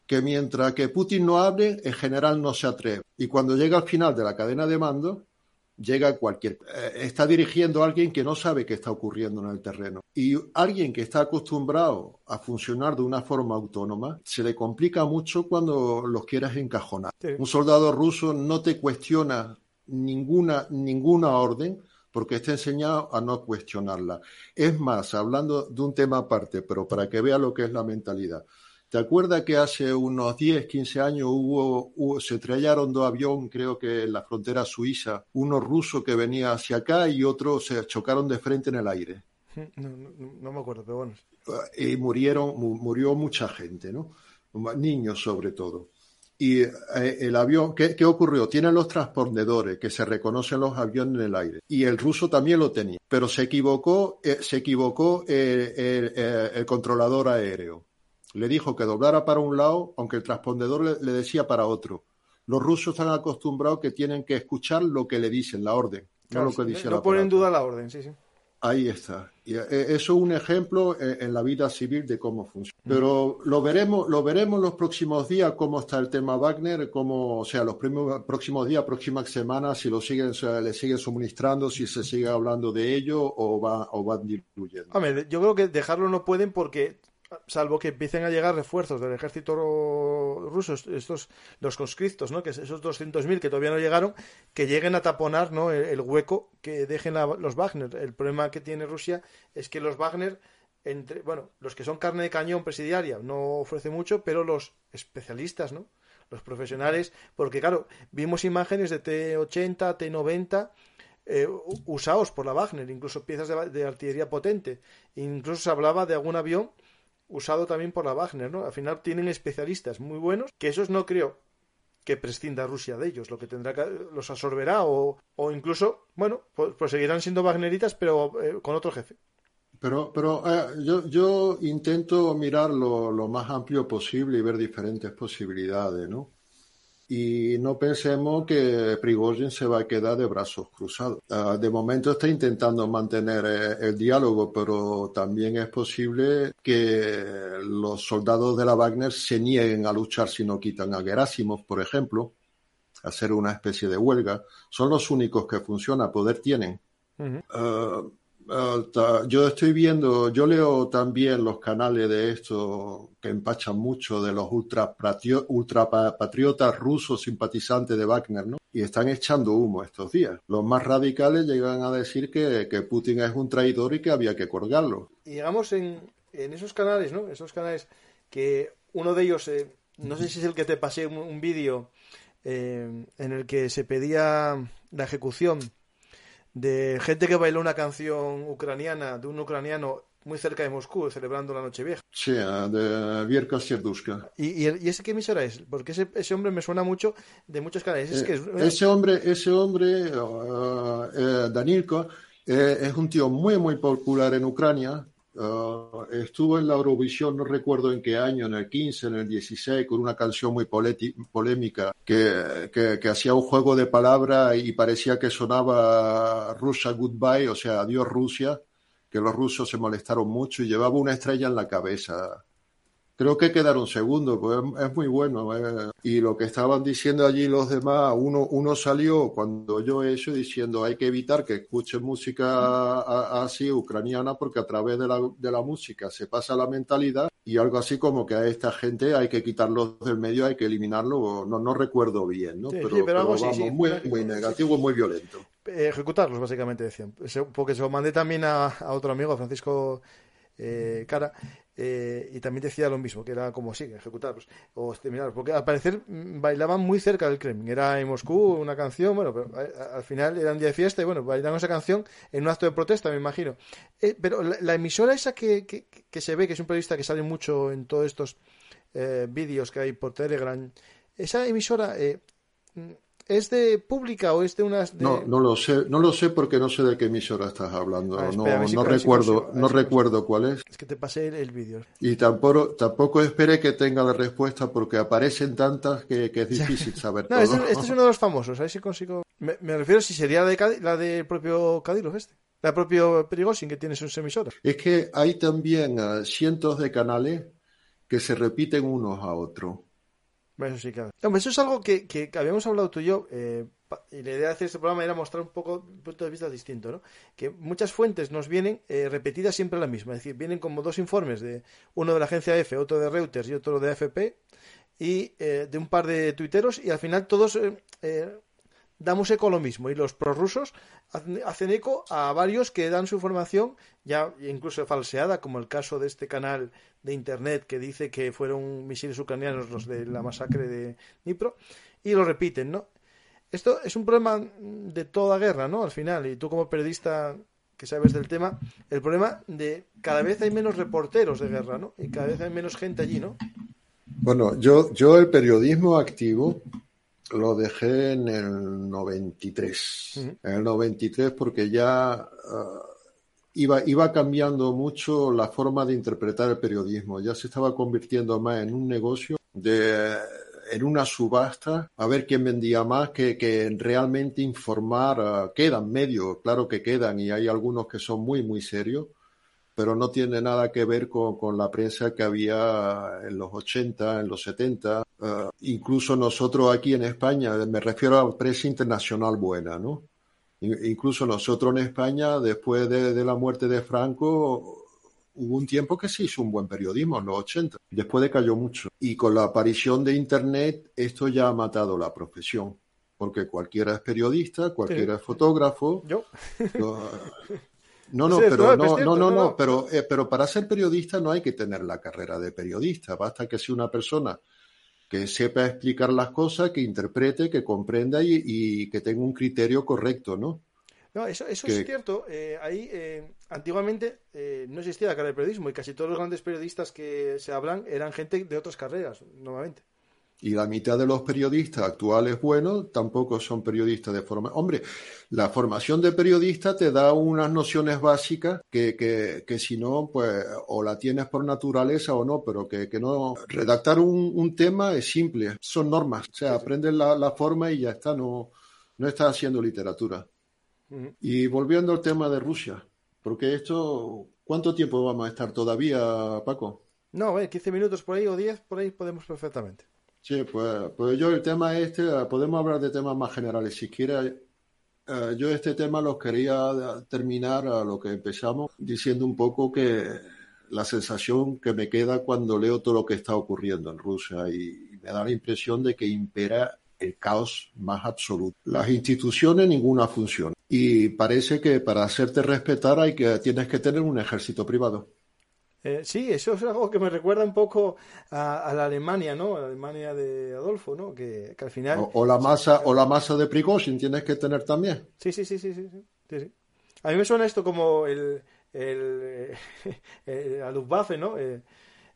Que mientras que Putin no hable, en general no se atreve. Y cuando llega al final de la cadena de mando, llega cualquier... Eh, está dirigiendo a alguien que no sabe qué está ocurriendo en el terreno. Y alguien que está acostumbrado a funcionar de una forma autónoma, se le complica mucho cuando los quieres encajonar. Un soldado ruso no te cuestiona ninguna, ninguna orden porque está enseñado a no cuestionarla. Es más, hablando de un tema aparte, pero para que vea lo que es la mentalidad. ¿Te acuerdas que hace unos 10, 15 años hubo, se estrellaron dos aviones, creo que en la frontera suiza, uno ruso que venía hacia acá y otro se chocaron de frente en el aire? No, me acuerdo, pero bueno. Y murieron, murió mucha gente, ¿no? Niños sobre todo. Y eh, el avión, ¿qué, ocurrió? Tienen los transpondedores que se reconocen los aviones en el aire. Y el ruso también lo tenía. Pero se equivocó, eh, se equivocó eh, el controlador aéreo le dijo que doblara para un lado, aunque el transpondedor le, decía para otro. Los rusos están acostumbrados que tienen que escuchar lo que le dicen, la orden, no lo que dice No pone en duda la orden, sí, sí. Ahí está. Y eh, eso es un ejemplo eh, en la vida civil de cómo funciona. Pero lo veremos, lo veremos los próximos días cómo está el tema Wagner, cómo, o sea, los próximos días, próximas semanas, si lo siguen, le siguen suministrando, si se sigue hablando de ello o va, o van diluyendo. yo creo que dejarlo no pueden porque salvo que empiecen a llegar refuerzos del ejército ruso, estos los conscriptos, ¿no? que esos 200.000 que todavía no llegaron, que lleguen a taponar ¿no? el, hueco que dejen los Wagner. El problema que tiene Rusia es que los Wagner, entre, bueno, los que son carne de cañón presidiaria no ofrece mucho, pero los especialistas, ¿no? los profesionales, porque claro, vimos imágenes de T-80, T-90 eh, usados por la Wagner, incluso piezas de, de, artillería potente. Incluso se hablaba de algún avión usado también por la Wagner, ¿no? Al final tienen especialistas muy buenos, que esos no creo que prescinda Rusia de ellos, lo que tendrá que los absorberá o, o incluso, bueno, pues, pues seguirán siendo Wagneritas, pero eh, con otro jefe. Pero, pero eh, yo, yo intento mirar lo, lo, más amplio posible y ver diferentes posibilidades, ¿no? Y no pensemos que Prigozhin se va a quedar de brazos cruzados. Ah, de momento está intentando mantener eh, el diálogo, pero también es posible que los soldados de la Wagner se nieguen a luchar si no quitan a Gerasimov, por ejemplo, hacer una especie de huelga. Son los únicos que funcionan, poder tienen. Yo estoy viendo, yo leo también los canales de esto que empachan mucho de los ultrapatriotas rusos simpatizantes de Wagner, ¿no? Y están echando humo estos días. Los más radicales llegan a decir que, Putin es un traidor y que había que colgarlo. Y digamos en, esos canales, ¿no? Esos canales que uno de ellos, eh, no sé si es el que te pasé un vídeo eh, en el que se pedía la ejecución de gente que bailó una canción ucraniana de un ucraniano muy cerca de Moscú, celebrando la Nochevieja. Sí, de Vierka Serdushka. ¿Y, y, ese qué emisora es? Porque ese, ese, hombre me suena mucho de muchos canales. Eh, ese hombre, ese hombre uh, eh, Danilko, es un tío muy, muy popular en Ucrania. Uh, estuvo en la Eurovisión, no recuerdo en qué año, en el 15, en el 16, con una canción muy polémica que, que, hacía un juego de palabras y parecía que sonaba Russia Goodbye, o sea, adiós Rusia, que los rusos se molestaron mucho y llevaba una estrella en la cabeza. Creo que quedaron segundos, pues es muy bueno. Eh. Y lo que estaban diciendo allí los demás, uno, uno salió cuando yo he hecho diciendo hay que evitar que escuchen música así ucraniana porque a través de la, de la música se pasa la mentalidad y algo así como que a esta gente hay que quitarlos del medio, hay que eliminarlo, no, no recuerdo bien, ¿no? pero, vamos, muy, muy negativo, muy violento. Ejecutarlos, básicamente decían. Porque se lo mandé también a, a otro amigo, a Francisco eh, Cara, eh, y también decía lo mismo, que era como sí, ejecutarlos o terminar, porque al parecer mm, bailaban muy cerca del Kremlin. Era en Moscú una canción, bueno, pero eh, al final era un día de fiesta y bueno, bailaban esa canción en un acto de protesta, me imagino. Eh, pero la, emisora esa que, que, se ve, que es un periodista que sale mucho en todos estos vídeos que hay por Telegram, esa emisora ¿Es de pública o es de unas No, no lo sé, no lo sé porque no sé de qué emisora estás hablando. Ah, no, no recuerdo, no recuerdo cuál es. Es que te pasé el, vídeo. Y tampoco, tampoco esperé que tenga la respuesta porque aparecen tantas que, es difícil saber no, Este, este, es uno de los famosos, a ver si consigo. Me, refiero si sería la de la del propio Cadillo este. La propio Perigosin que tiene sus emisoras. Es que hay también eh, cientos de canales que se repiten unos a otros. Eso sí, claro. eso es algo que, que, habíamos hablado tú y yo, eh, y la idea de hacer este programa era mostrar un poco un punto de vista distinto, ¿no? Que muchas fuentes nos vienen eh, repetidas siempre la misma, es decir, vienen como dos informes, de uno de la agencia EFE, otro de Reuters y otro de AFP, y eh, de un par de tuiteros, y al final todos damos eco a lo mismo. Y los prorrusos hacen eco a varios que dan su información, ya incluso falseada, como el caso de este canal de internet que dice que fueron misiles ucranianos los de la masacre de Dnipro, y lo repiten, ¿no? Esto es un problema de toda guerra, ¿no? Al final, y tú como periodista que sabes del tema, el problema de cada vez hay menos reporteros de guerra, ¿no? Y cada vez hay menos gente allí, ¿no? Bueno, yo, yo el periodismo activo lo dejé en el 93. En el 93 porque ya ah, iba, iba cambiando mucho la forma de interpretar el periodismo. Ya se estaba convirtiendo más en un negocio de en una subasta a ver quién vendía más que, que realmente informar. quedan medios, claro que quedan y hay algunos que son muy, muy serios, pero no tiene nada que ver con, la prensa que había en los 80, en los 70. Eh, incluso nosotros aquí en España, me refiero a prensa internacional buena, ¿no? Incluso nosotros en España, después de, la muerte de Franco, hubo un tiempo que se hizo un buen periodismo en los 80. Después decayó mucho. Y con la aparición de Internet, esto ya ha matado la profesión. Porque cualquiera es periodista, cualquiera es fotógrafo. Yo. No, no, pero no, no, no, no, pero, eh, pero para ser periodista no hay que tener la carrera de periodista, basta que sea una persona que sepa explicar las cosas, que interprete, que comprenda y, que tenga un criterio correcto, ¿no? No, eso, eso es cierto. Eh, ahí, eh, antiguamente no existía la carrera de periodismo y casi todos los grandes periodistas que se hablan eran gente de otras carreras, normalmente. Y la mitad de los periodistas actuales buenos tampoco son periodistas de forma. Hombre, la formación de periodista te da unas nociones básicas que, que, que si no, pues o la tienes por naturaleza o no, pero que, que no. Redactar un, un, tema es simple, son normas. O sea, aprendes la, la forma y ya está, no, no estás haciendo literatura. Y volviendo al tema de Rusia, porque esto, ¿cuánto tiempo vamos a estar todavía, Paco? No, 15 minutos por ahí o 10 por ahí podemos perfectamente. Sí, pues, pues yo el tema este, podemos hablar de temas más generales. Si quieres, uh, yo este tema lo quería terminar a lo que empezamos diciendo un poco que la sensación que me queda cuando leo todo lo que está ocurriendo en Rusia y me da la impresión de que impera el caos más absoluto. Las instituciones ninguna funciona y parece que para hacerte respetar hay que tienes que tener un ejército privado. Eh, sí, eso es algo que me recuerda un poco a, a, la Alemania, ¿no? A la Alemania de Adolfo, ¿no? Que, que al final... O, o, la masa, o la masa de Prigozhin tienes que tener también. Sí, sí, sí, sí, sí, sí, sí. A mí me suena esto como el, el, el la Luftwaffe, ¿no? Eh,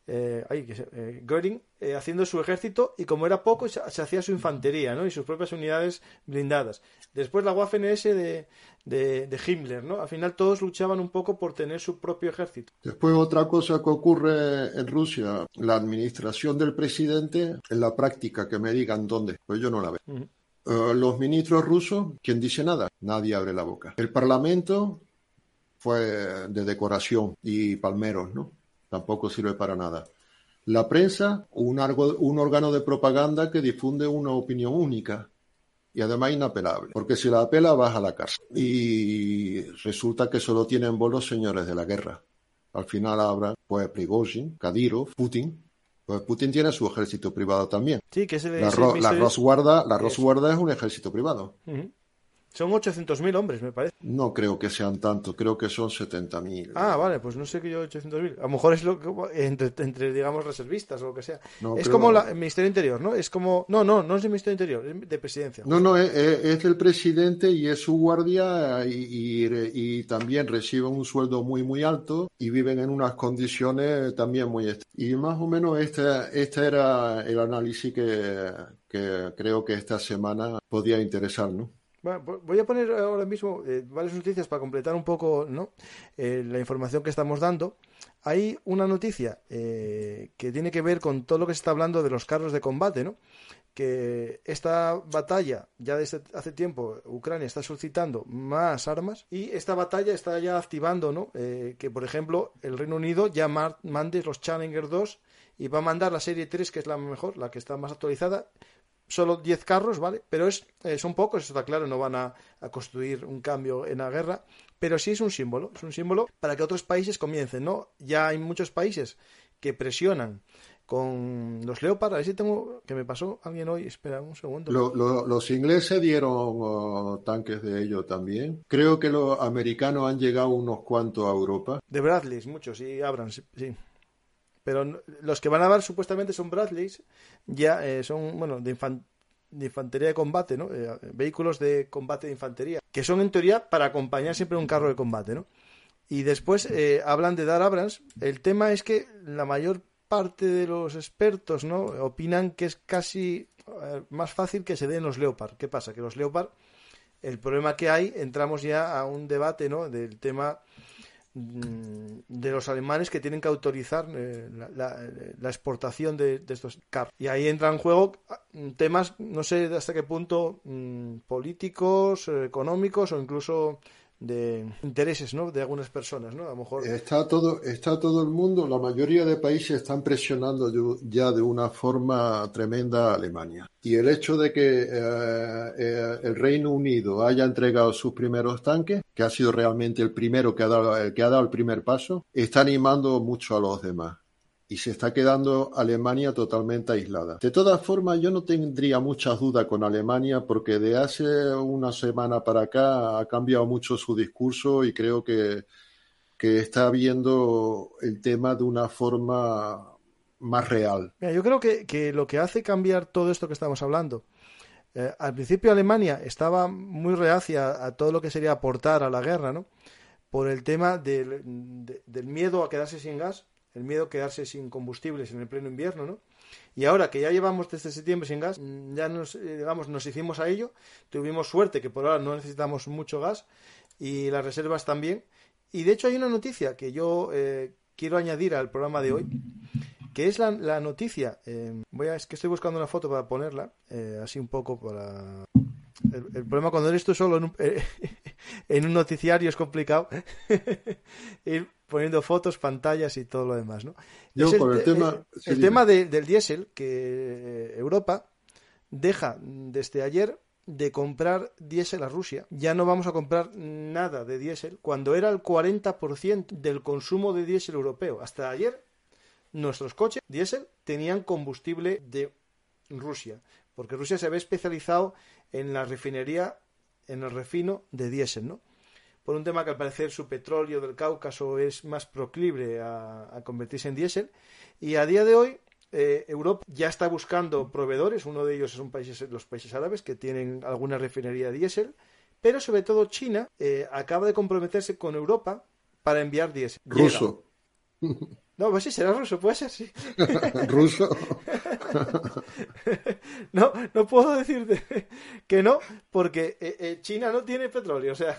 eh, ay, eh, Göring eh, haciendo su ejército y como era poco se, se, hacía su infantería ¿no? y sus propias unidades blindadas. Después la Waffen-SS de, de, de, Himmler, ¿no? Al final todos luchaban un poco por tener su propio ejército. Después otra cosa que ocurre en Rusia, la administración del presidente, en la práctica que me digan dónde, pues yo no la veo. Uh -huh. uh, los ministros rusos, ¿quién dice nada? Nadie abre la boca. El parlamento fue de decoración y palmeros, ¿no? tampoco sirve para nada. La prensa, un, argo, un, órgano de propaganda que difunde una opinión única y además inapelable, porque si la apela vas a la cárcel. Y resulta que solo tienen voz los señores de la guerra. Al final habrá, pues, Prigozhin, Kadyrov, Putin. Pues Putin tiene su ejército privado también. Sí, que es el, la, ro, la Rosguarda, la Rosguarda es un ejército privado. Uh -huh. Son 800.000 hombres, me parece. No creo que sean tanto, creo que son 70.000. Ah, vale, pues no sé qué yo 800.000. A lo mejor es lo que, entre, entre, digamos, reservistas o lo que sea. No, es como la, el Ministerio Interior, ¿no? Es como... No, no, no es el Ministerio Interior, es de Presidencia. No, no, es, es el presidente y es su guardia y, y, y, también reciben un sueldo muy, muy alto y viven en unas condiciones también muy... Y más o menos este, este era el análisis que, que creo que esta semana podía interesar, ¿no? Bueno, voy a poner ahora mismo eh, varias noticias para completar un poco ¿no? eh, la información que estamos dando. Hay una noticia eh, que tiene que ver con todo lo que se está hablando de los carros de combate, ¿no? que esta batalla, ya desde hace tiempo, Ucrania está solicitando más armas y esta batalla está ya activando ¿no? Eh, que, por ejemplo, el Reino Unido ya mande los Challenger 2 y va a mandar la serie 3, que es la mejor, la que está más actualizada, solo 10 carros, ¿vale? Pero es, eh, son pocos, eso está claro, no van a, a, construir un cambio en la guerra, pero sí es un símbolo, es un símbolo para que otros países comiencen, ¿no? Ya hay muchos países que presionan con los Leopard, a ver si tengo, que me pasó alguien hoy, espera un segundo. Lo, lo, los ingleses dieron uh, tanques de ellos también. Creo que los americanos han llegado unos cuantos a Europa. De Bradley, muchos, sí, Abrams, sí pero los que van a dar supuestamente son Bradleys, ya eh, son, bueno, de, de, infantería de combate, ¿no? Eh, vehículos de combate de infantería, que son en teoría para acompañar siempre un carro de combate, ¿no? Y después eh, hablan de dar Abrams. El tema es que la mayor parte de los expertos, ¿no? Opinan que es casi más fácil que se den los Leopard. ¿Qué pasa? Que los Leopard, el problema que hay, entramos ya a un debate, ¿no? Del tema de los alemanes que tienen que autorizar eh, la, exportación de, estos carros. Y ahí entran en juego temas, no sé hasta qué punto, mmm, políticos, económicos o incluso de intereses ¿no? de algunas personas. ¿no? A lo mejor... está, todo, está todo el mundo, la mayoría de países están presionando ya de una forma tremenda a Alemania. Y el hecho de que eh, eh, el Reino Unido haya entregado sus primeros tanques, que ha sido realmente el primero que ha dado el, que ha dado el primer paso, está animando mucho a los demás y se está quedando Alemania totalmente aislada. De todas formas, yo no tendría muchas dudas con Alemania porque de hace una semana para acá ha cambiado mucho su discurso y creo que, que está viendo el tema de una forma más real. Mira, yo creo que, que, lo que hace cambiar todo esto que estamos hablando, eh, al principio Alemania estaba muy reacia a todo lo que sería aportar a la guerra, ¿no? Por el tema del, de, del miedo a quedarse sin gas el miedo a quedarse sin combustibles en el pleno invierno, ¿no? Y ahora que ya llevamos desde septiembre sin gas, mm, ya nos, eh, digamos, nos hicimos a ello, tuvimos suerte que por ahora no necesitamos mucho gas y las reservas también. Y de hecho hay una noticia que yo eh, quiero añadir al programa de hoy, que es la, noticia. Eh, voy a, es que estoy buscando una foto para ponerla, así un poco para. El, problema cuando eres tú solo en un, noticiario es complicado poniendo fotos, pantallas y todo lo demás, ¿no? Yo, por el, tema, el tema del diésel, que Europa deja desde ayer de comprar diésel a Rusia. Ya no vamos a comprar nada de diésel cuando era el 40% del consumo de diésel europeo. Hasta ayer nuestros coches diésel tenían combustible de Rusia, porque Rusia se había especializado en la refinería, en el refino de diésel, ¿no? Por un tema que al parecer su petróleo del Cáucaso es más proclive a, convertirse en diésel. Y a día de hoy eh, Europa ya está buscando proveedores, uno de ellos son países, los países árabes que tienen alguna refinería diésel, pero sobre todo China eh, acaba de comprometerse con Europa para enviar diésel. Ruso. No, pues sí, será ruso, puede ser, sí. ¿Ruso? no, no puedo decirte que no, porque eh, eh, China no tiene petróleo, o sea...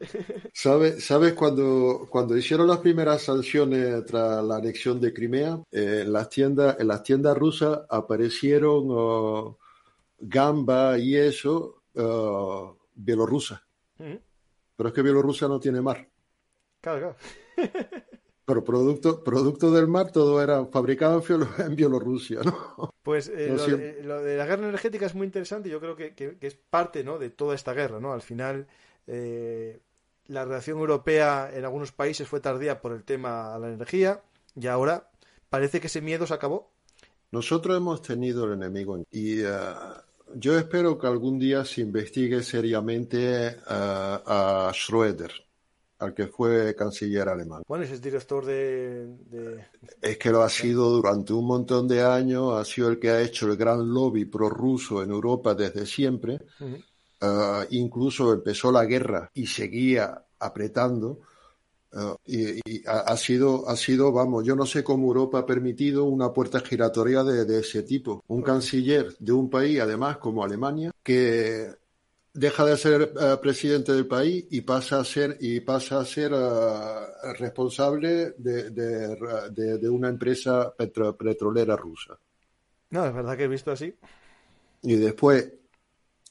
¿Sabes, ¿Sabes cuando, cuando hicieron las primeras sanciones tras la anexión de Crimea? Eh, en, las tiendas, en las tiendas rusas aparecieron oh, gamba y eso oh, bielorrusa. Pero es que Bielorrusia no tiene mar. Claro, claro. Pero producto, producto del mar todo era fabricado en Bielorrusia, ¿no? Pues eh, lo, de, la guerra energética es muy interesante. Yo creo que, es parte ¿no? de toda esta guerra, ¿no? Al final, eh, la reacción europea en algunos países fue tardía por el tema a la energía y ahora parece que ese miedo se acabó. Nosotros hemos tenido el enemigo y uh, yo espero que algún día se investigue seriamente uh, a Schröder al que fue canciller alemán. Bueno, es director de, Es que lo ha sido durante un montón de años, ha sido el que ha hecho el gran lobby prorruso en Europa desde siempre. Ah, incluso empezó la guerra y seguía apretando. Ah, y, ha, sido, ha sido, vamos, yo no sé cómo Europa ha permitido una puerta giratoria de, de ese tipo. Un canciller de un país, además, como Alemania, que deja de ser eh, presidente del país y pasa a ser y pasa a ser eh, responsable de, de, una empresa petrolera rusa. No, es verdad que he visto así. Y después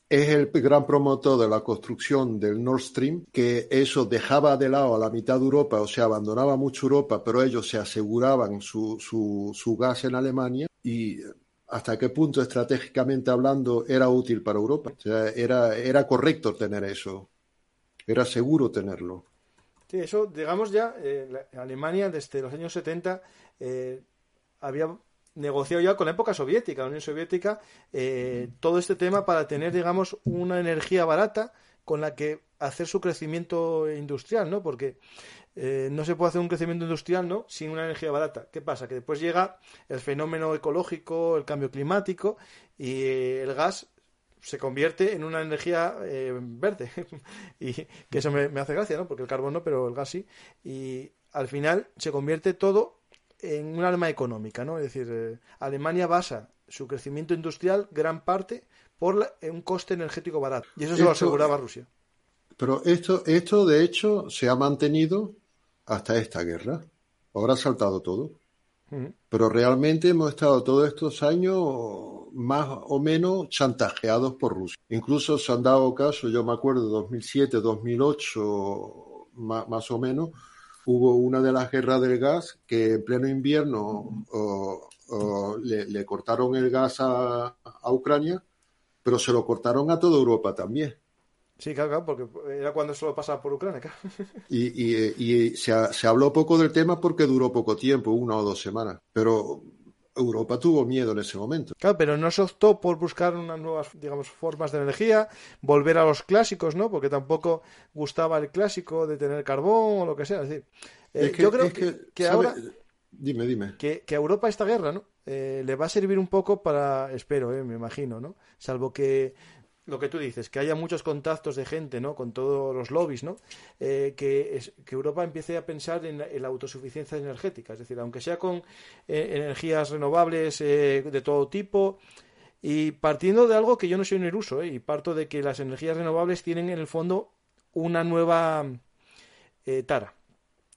es el gran promotor de la construcción del Nord Stream, que eso dejaba de lado a la mitad de Europa, o sea, abandonaba mucho Europa, pero ellos se aseguraban su, su, su gas en Alemania y hasta qué punto estratégicamente hablando era útil para Europa. O sea, era, era correcto tener eso, era seguro tenerlo. Sí, eso, digamos ya, eh, Alemania desde los años 70 eh, había negociado ya con la época soviética, la Unión Soviética, eh, todo este tema para tener, digamos, una energía barata con la que hacer su crecimiento industrial, ¿no? Porque eh, no se puede hacer un crecimiento industrial ¿no? sin una energía barata. ¿Qué pasa? Que después llega el fenómeno ecológico, el cambio climático y el gas se convierte en una energía eh, verde. y que eso me, hace gracia, ¿no? Porque el carbón no, pero el gas sí. Y al final se convierte todo en un arma económica, ¿no? Es decir, eh, Alemania basa su crecimiento industrial gran parte por un coste energético barato. Y eso se lo aseguraba Rusia. Pero esto, esto, de hecho, se ha mantenido hasta esta guerra. Ahora ha saltado todo. Pero realmente hemos estado todos estos años más o menos chantajeados por Rusia. Incluso se han dado casos, yo me acuerdo, 2007, 2008, más, o menos, hubo una de las guerras del gas que en pleno invierno le, cortaron el gas a Ucrania, pero se lo cortaron a toda Europa también. Sí, claro, porque era cuando solo pasaba por Ucrania. Y, se, habló poco del tema porque duró poco tiempo, una o dos semanas. Pero Europa tuvo miedo en ese momento. Claro, pero no se optó por buscar unas nuevas, digamos, formas de energía, volver a los clásicos, ¿no? Porque tampoco gustaba el clásico de tener carbón o lo que sea. Es decir, eh, yo creo que, ahora... Dime, dime. Que, a Europa esta guerra, ¿no? Eh, le va a servir un poco para, espero, eh, me imagino, ¿no? Salvo que lo que tú dices, que haya muchos contactos de gente, ¿no? Con todos los lobbies, ¿no? Eh, que, es, que Europa empiece a pensar en, la autosuficiencia energética, es decir, aunque sea con eh, energías renovables eh, de todo tipo, y partiendo de algo que yo no soy un iluso, y parto de que las energías renovables tienen en el fondo una nueva tara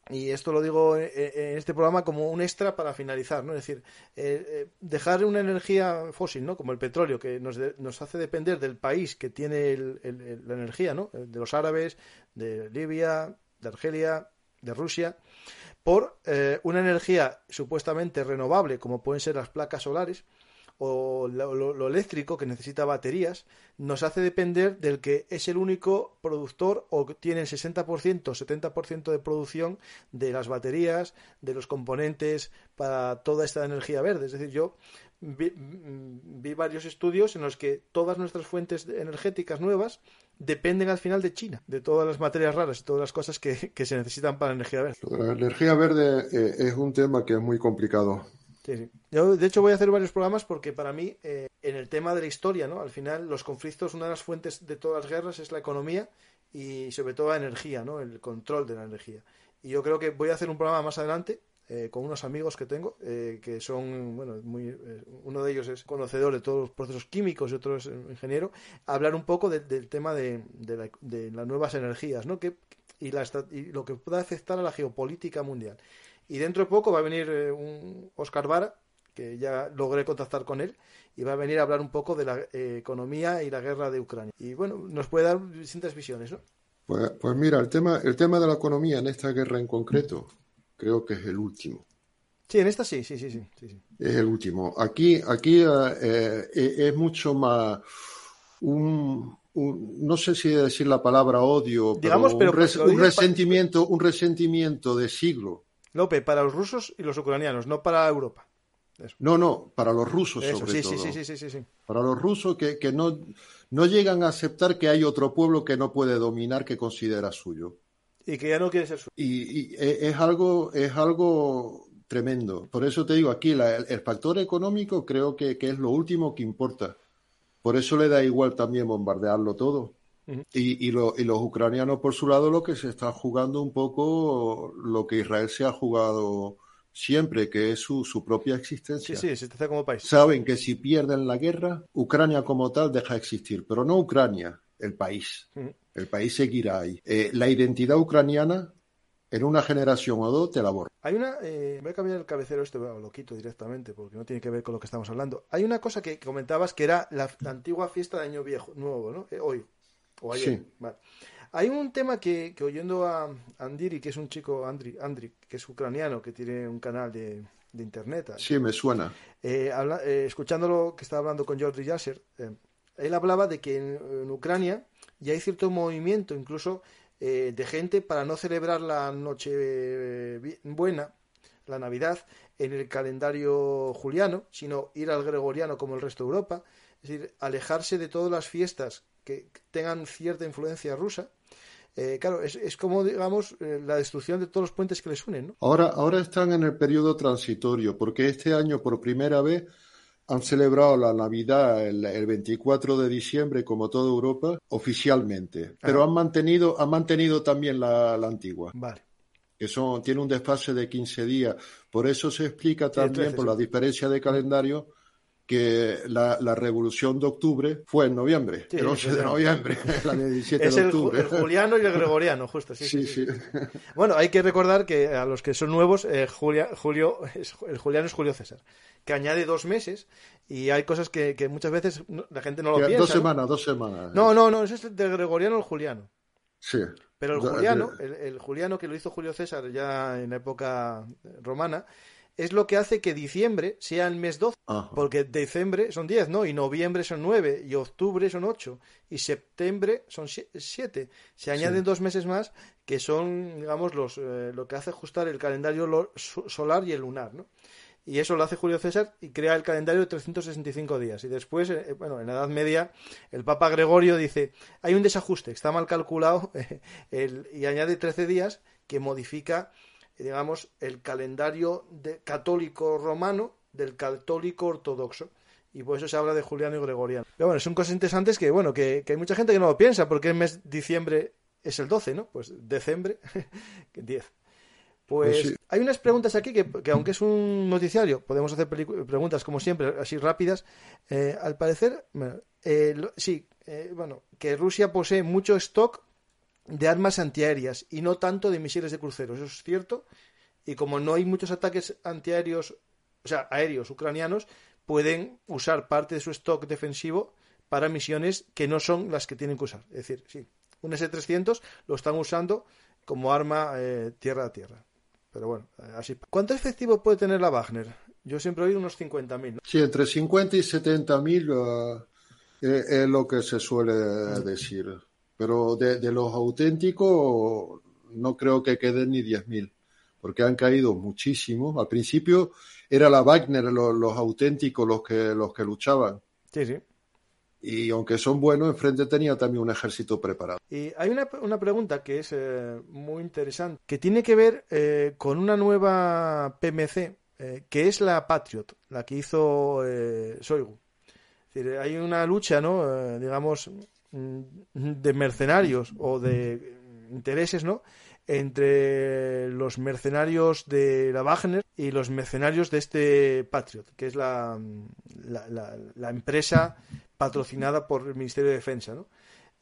y esto lo digo en este programa como un extra para finalizar, ¿no? Es decir, eh, eh, dejar una energía fósil, ¿no? Como el petróleo, que nos, nos hace depender del país que tiene la energía, ¿no? De los árabes, de Libia, de Argelia, de Rusia, por eh, una energía supuestamente renovable, como pueden ser las placas solares, o lo, eléctrico que necesita baterías nos hace depender del que es el único productor o tiene el 60% o 70% de producción de las baterías, de los componentes para toda esta energía verde. Es decir, yo vi, vi varios estudios en los que todas nuestras fuentes energéticas nuevas dependen al final de China, de todas las materias raras y todas las cosas que, se necesitan para la energía verde. La energía verde eh, es un tema que es muy complicado yo, de hecho, voy a hacer varios programas porque para mí, eh, en el tema de la historia, ¿no? Al final, los conflictos, una de las fuentes de todas las guerras es la economía y sobre todo la energía, ¿no? El control de la energía. Y yo creo que voy a hacer un programa más adelante eh, con unos amigos que tengo, eh, que son, bueno, muy, uno de ellos es conocedor de todos los procesos químicos y otro es ingeniero, hablar un poco del tema de, las nuevas energías, ¿no? Que, y, la, y lo que pueda afectar a la geopolítica mundial. Y dentro de poco va a venir eh, un Oscar Vara, que ya logré contactar con él, y va a venir a hablar un poco de la eh, economía y la guerra de Ucrania. Y bueno, nos puede dar distintas visiones, ¿no? Pues, pues, mira, el tema, el tema de la economía en esta guerra en concreto, creo que es el último. Sí, en esta sí, sí, sí, sí. sí, Es el último. Aquí, aquí eh, es mucho más un, no sé si decir la palabra odio, Digamos, pero, un, resentimiento, un resentimiento de siglo López, para los rusos y los ucranianos, no para Europa. No, no, para los rusos sobre todo. Sí, sí, sí, sí, Para los rusos que, no, no llegan a aceptar que hay otro pueblo que no puede dominar que considera suyo. Y que ya no quiere ser suyo. Y, e, es algo, es algo tremendo. Por eso te digo aquí, el, factor económico creo que, que es lo último que importa. Por eso le da igual también bombardearlo todo y, y, los ucranianos, por su lado, lo que se está jugando un poco lo que Israel se ha jugado siempre, que es su, su propia existencia. Sí, sí, se como país. Saben que si pierden la guerra, Ucrania como tal deja de existir, pero no Ucrania, el país. El país seguirá ahí. Eh, la identidad ucraniana, en una generación o dos, te la borra. Hay una. Eh, voy a cambiar el cabecero, este lo quito directamente porque no tiene que ver con lo que estamos hablando. Hay una cosa que comentabas que era la, antigua fiesta de Año Viejo, nuevo, ¿no? Eh, hoy, hay un tema que, oyendo a Andiri, que es un chico, Andri, Andri, que es ucraniano, que tiene un canal de, internet. Sí, me suena. Eh, eh, escuchándolo que estaba hablando con Jordi Yasser, eh, él hablaba de que en, Ucrania ya hay cierto movimiento, incluso de gente para no celebrar la noche buena, la Navidad, en el calendario juliano, sino ir al gregoriano como el resto de Europa. Es decir, alejarse de todas las fiestas que tengan cierta influencia rusa. Eh, claro, es, como, digamos, eh, la destrucción de todos los puentes que les unen. ¿no? Ahora, ahora están en el periodo transitorio, porque este año, por primera vez, han celebrado la Navidad el, 24 de diciembre, como toda Europa, oficialmente. Pero han mantenido, han mantenido también la, antigua. Vale. Que son, tiene un desfase de 15 días. Por eso se explica también, por la diferencia de calendario, que la, la, revolución de octubre fue en noviembre, el 11 de noviembre, la 17 de octubre. El, juliano y el gregoriano, justo. Sí, sí, Bueno, hay que recordar que a los que son nuevos, eh, Julia, Julio, el juliano es Julio César, que añade dos meses y hay cosas que, que muchas veces la gente no lo piensa. Dos semanas, dos semanas. No, no, no, ese es el de gregoriano o el juliano. Sí. Pero el juliano, el, el juliano que lo hizo Julio César ya en la época romana, es lo que hace que diciembre sea el mes 12, porque diciembre son 10, ¿no? Y noviembre son 9, y octubre son 8, y septiembre son 7. Se añaden dos meses más que son, digamos, los, eh, lo que hace ajustar el calendario solar y el lunar, ¿no? Y eso lo hace Julio César y crea el calendario de 365 días. Y después, eh, bueno, en la Edad Media, el Papa Gregorio dice, hay un desajuste, está mal calculado, y añade 13 días que modifica digamos, el calendario de, católico romano del católico ortodoxo. y por eso se habla de Juliano y Gregoriano. Pero bueno, son cosas interesantes que, bueno, que, hay mucha gente que no lo piensa, porque el mes de diciembre es el 12, ¿no? Pues diciembre, 10. Pues, pues hay unas preguntas aquí que, aunque es un noticiario, podemos hacer preguntas como siempre, así rápidas. Eh, al parecer, eh, sí, eh, bueno, que Rusia posee mucho stock de armas antiaéreas y no tanto de misiles de cruceros. Eso es cierto. Y como no hay muchos ataques antiaéreos, o sea, aéreos ucranianos, pueden usar parte de su stock defensivo para misiones que no son las que tienen que usar. Es decir, sí, un S-300 lo están usando como arma tierra a tierra. Pero bueno, así. ¿Cuánto efectivo puede tener la Wagner? Yo siempre oí unos 50.000. Sí, entre 50 y 70.000 uh, eh, es lo que se suele decir. Pero de, los auténticos no creo que queden ni 10.000, porque han caído muchísimo. Al principio era la Wagner, los, auténticos los que, los que luchaban. Sí, sí y aunque son buenos, enfrente tenía también un ejército preparado. Y hay una, una pregunta que es eh, muy interesante, que tiene que ver eh, con una nueva PMC, eh, que es la Patriot, la que hizo Soigu. Es decir, hay una lucha, ¿no? digamos, mm, de mercenarios o de intereses, ¿no? entre los mercenarios de la Wagner y los mercenarios de este Patriot, que es la, la, la empresa patrocinada por el Ministerio de Defensa. ¿no?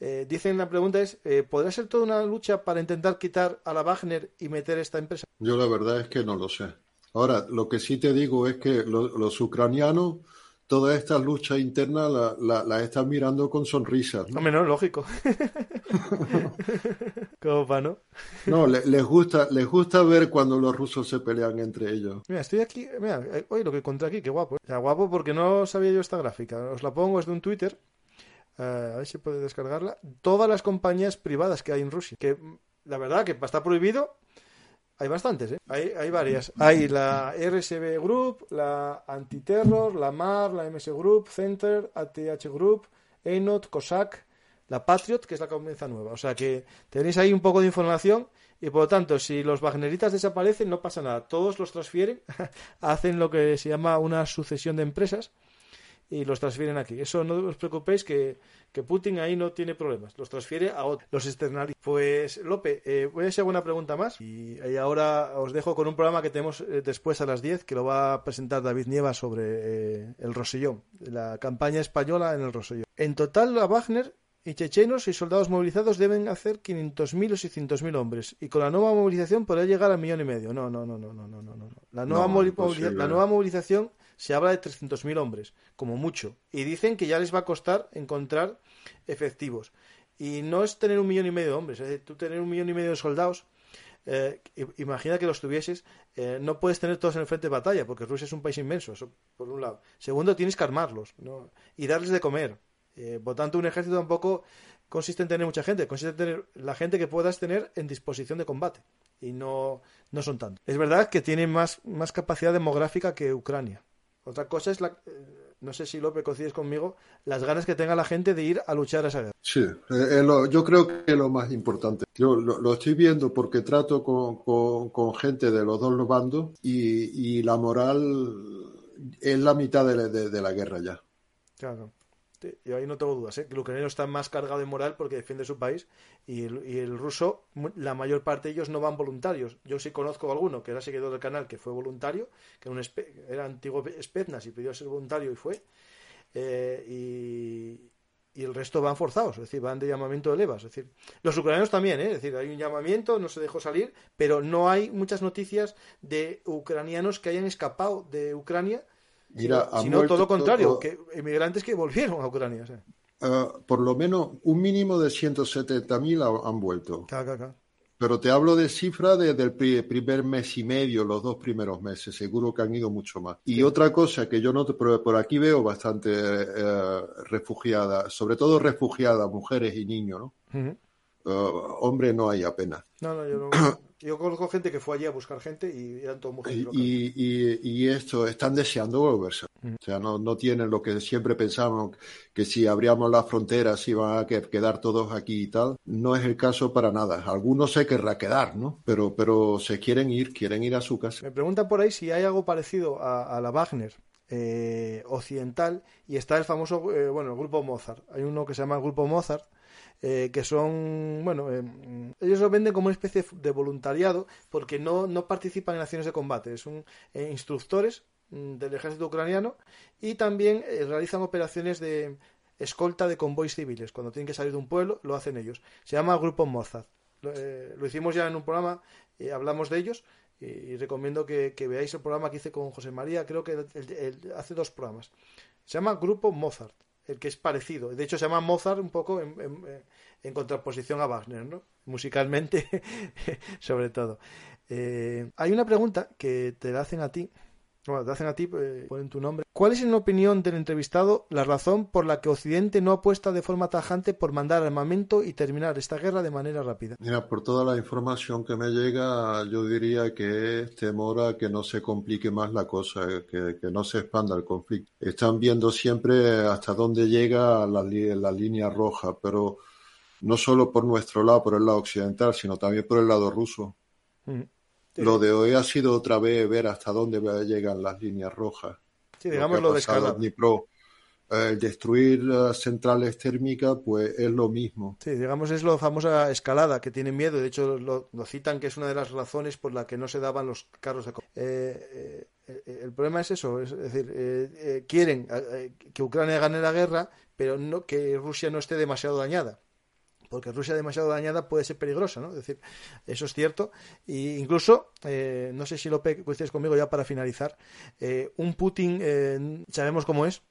Eh, dicen, la pregunta es, eh, ¿podrá ser toda una lucha para intentar quitar a la Wagner y meter esta empresa? Yo la verdad es que no lo sé. Ahora, lo que sí te digo es que los ucranianos toda esta lucha interna la, la, están mirando con sonrisas. ¿no? menos lógico. ¿Cómo pa, no? No, les, gusta, les gusta ver cuando los rusos se pelean entre ellos. Mira, estoy aquí, mira, oye, eh, lo que encontré aquí, qué guapo. ¿eh? guapo porque no sabía yo esta gráfica. Os la pongo, es de un Twitter. Eh, a ver si puede descargarla. Todas las compañías privadas que hay en Rusia. Que la verdad que está prohibido, hay bastantes, ¿eh? Hay, hay varias. Hay la RSB Group, la Antiterror, la MAR, la MS Group, Center, ATH Group, ENOT, COSAC, la Patriot, que es la comienza nueva. O sea que tenéis ahí un poco de información y por lo tanto, si los Wagneritas desaparecen, no pasa nada. Todos los transfieren, hacen lo que se llama una sucesión de empresas y los transfieren aquí. Eso no os preocupéis que, Putin ahí no tiene problemas. Los transfiere a otros, los externaliza. Pues, Lope, eh, voy a hacer una pregunta más y, ahora os dejo con un programa que tenemos eh, después a las 10 que lo va a presentar David Nieva sobre eh, el Rosellón, la campaña española en el Rosellón. En total, la Wagner y chechenos y soldados movilizados deben hacer 500.000 o 600.000 hombres. Y con la nueva movilización podrá llegar al millón y medio. No, no, no, no, no, no, no. La nueva, la nueva movilización se habla de 300.000 hombres, como mucho. Y dicen que ya les va a costar encontrar efectivos. Y no es tener un millón y medio de hombres, es decir, tú tener un millón y medio de soldados. Eh, imagina que los tuvieses, eh, no puedes tener todos en el frente de batalla, porque Rusia es un país inmenso, eso por un lado. Segundo, tienes que armarlos y darles de comer. Eh, por tanto, un ejército tampoco consiste en tener mucha gente, consiste en tener la gente que puedas tener en disposición de combate. Y no, no son tantos. Es verdad que tienen más, más capacidad demográfica que Ucrania. Otra cosa es la, eh, no sé si López coincides conmigo, las ganas que tenga la gente de ir a luchar a esa guerra. Sí, eh, yo creo que es lo más importante. Yo lo, estoy viendo porque trato con, gente de los dos bandos y, la moral es la mitad de la guerra ya. Claro. Este, y ahí no tengo dudas, ¿eh? que el ucraniano está más cargado de moral porque defiende su país y el, ruso, la mayor parte de ellos no van voluntarios. Yo sí conozco a alguno que era seguidor del canal que fue voluntario, que era, un antiguo Spetsnaz y pidió ser voluntario y fue. Eh, y, el resto van forzados, es decir, van de llamamiento de levas. Es decir, los ucranianos también, ¿eh? es decir, hay un llamamiento, no se dejó salir, pero no hay muchas noticias de ucranianos que hayan escapado de Ucrania Mira, sino, todo lo contrario, que inmigrantes que volvieron a Ucrania. Ah, por lo menos un mínimo de 170.000 han vuelto. Pero te hablo de cifras desde el primer mes y medio, los dos primeros meses, seguro que han ido mucho más. Y otra cosa que yo noto, pero por aquí veo bastante eh, refugiadas, sobre todo refugiadas, mujeres y niños, ¿no? Uh, hombre, no hay apenas. No, no, yo no. Yo conozco gente que fue allí a buscar gente y eran todos mujeres. Y, y, y, esto, están deseando volverse. Mm. O sea, no, no tienen lo que siempre pensamos, que si abríamos las fronteras iban a quedar todos aquí y tal. No es el caso para nada. Algunos se querrá quedar, ¿no? Pero, pero se quieren ir, quieren ir a su casa. Me preguntan por ahí si hay algo parecido a, la Wagner occidental y está el famoso, bueno, el grupo Mozart. Hay uno que se llama el grupo Mozart, que son, bueno, ellos lo venden como una especie de voluntariado porque no, no participan en acciones de combate, son instructores mm, del ejército ucraniano y también realizan operaciones de escolta de convoys civiles. Cuando tienen que salir de un pueblo, lo hacen ellos. Se llama Grupo Mozart. Lo, eh, hicimos ya en un programa, eh, hablamos de ellos y, recomiendo que, veáis el programa que hice con José María, creo que hace dos programas. Se llama Grupo Mozart, el que es parecido. De hecho, se llama Mozart un poco en, contraposición a Wagner, ¿no? musicalmente, sobre todo. Eh, hay una pregunta que te la hacen a ti, bueno, te hacen a ti, eh, ponen tu nombre. ¿Cuál es, en opinión del entrevistado, la razón por la que Occidente no apuesta de forma tajante por mandar armamento y terminar esta guerra de manera rápida? Mira, por toda la información que me llega, yo diría que es temor a que no se complique más la cosa, que, no se expanda el conflicto. Están viendo siempre hasta dónde llega la, la línea roja, pero no solo por nuestro lado, por el lado occidental, sino también por el lado ruso. Mm. Lo de hoy ha sido otra vez ver hasta dónde llegan las líneas rojas. Sí, digamos lo, de escalada. El destruir las centrales térmicas, pues es lo mismo. Sí, digamos es la famosa escalada que tienen miedo. De hecho, lo, citan que es una de las razones por la que no se daban los carros de eh, eh, el problema es eso, es, decir, eh, quieren que Ucrania gane la guerra, pero no que Rusia no esté demasiado dañada porque Rusia demasiado dañada puede ser peligrosa, ¿no? Es decir, eso es cierto. E incluso, eh, no sé si lo coincides conmigo ya para finalizar, eh, un Putin, eh, sabemos cómo es,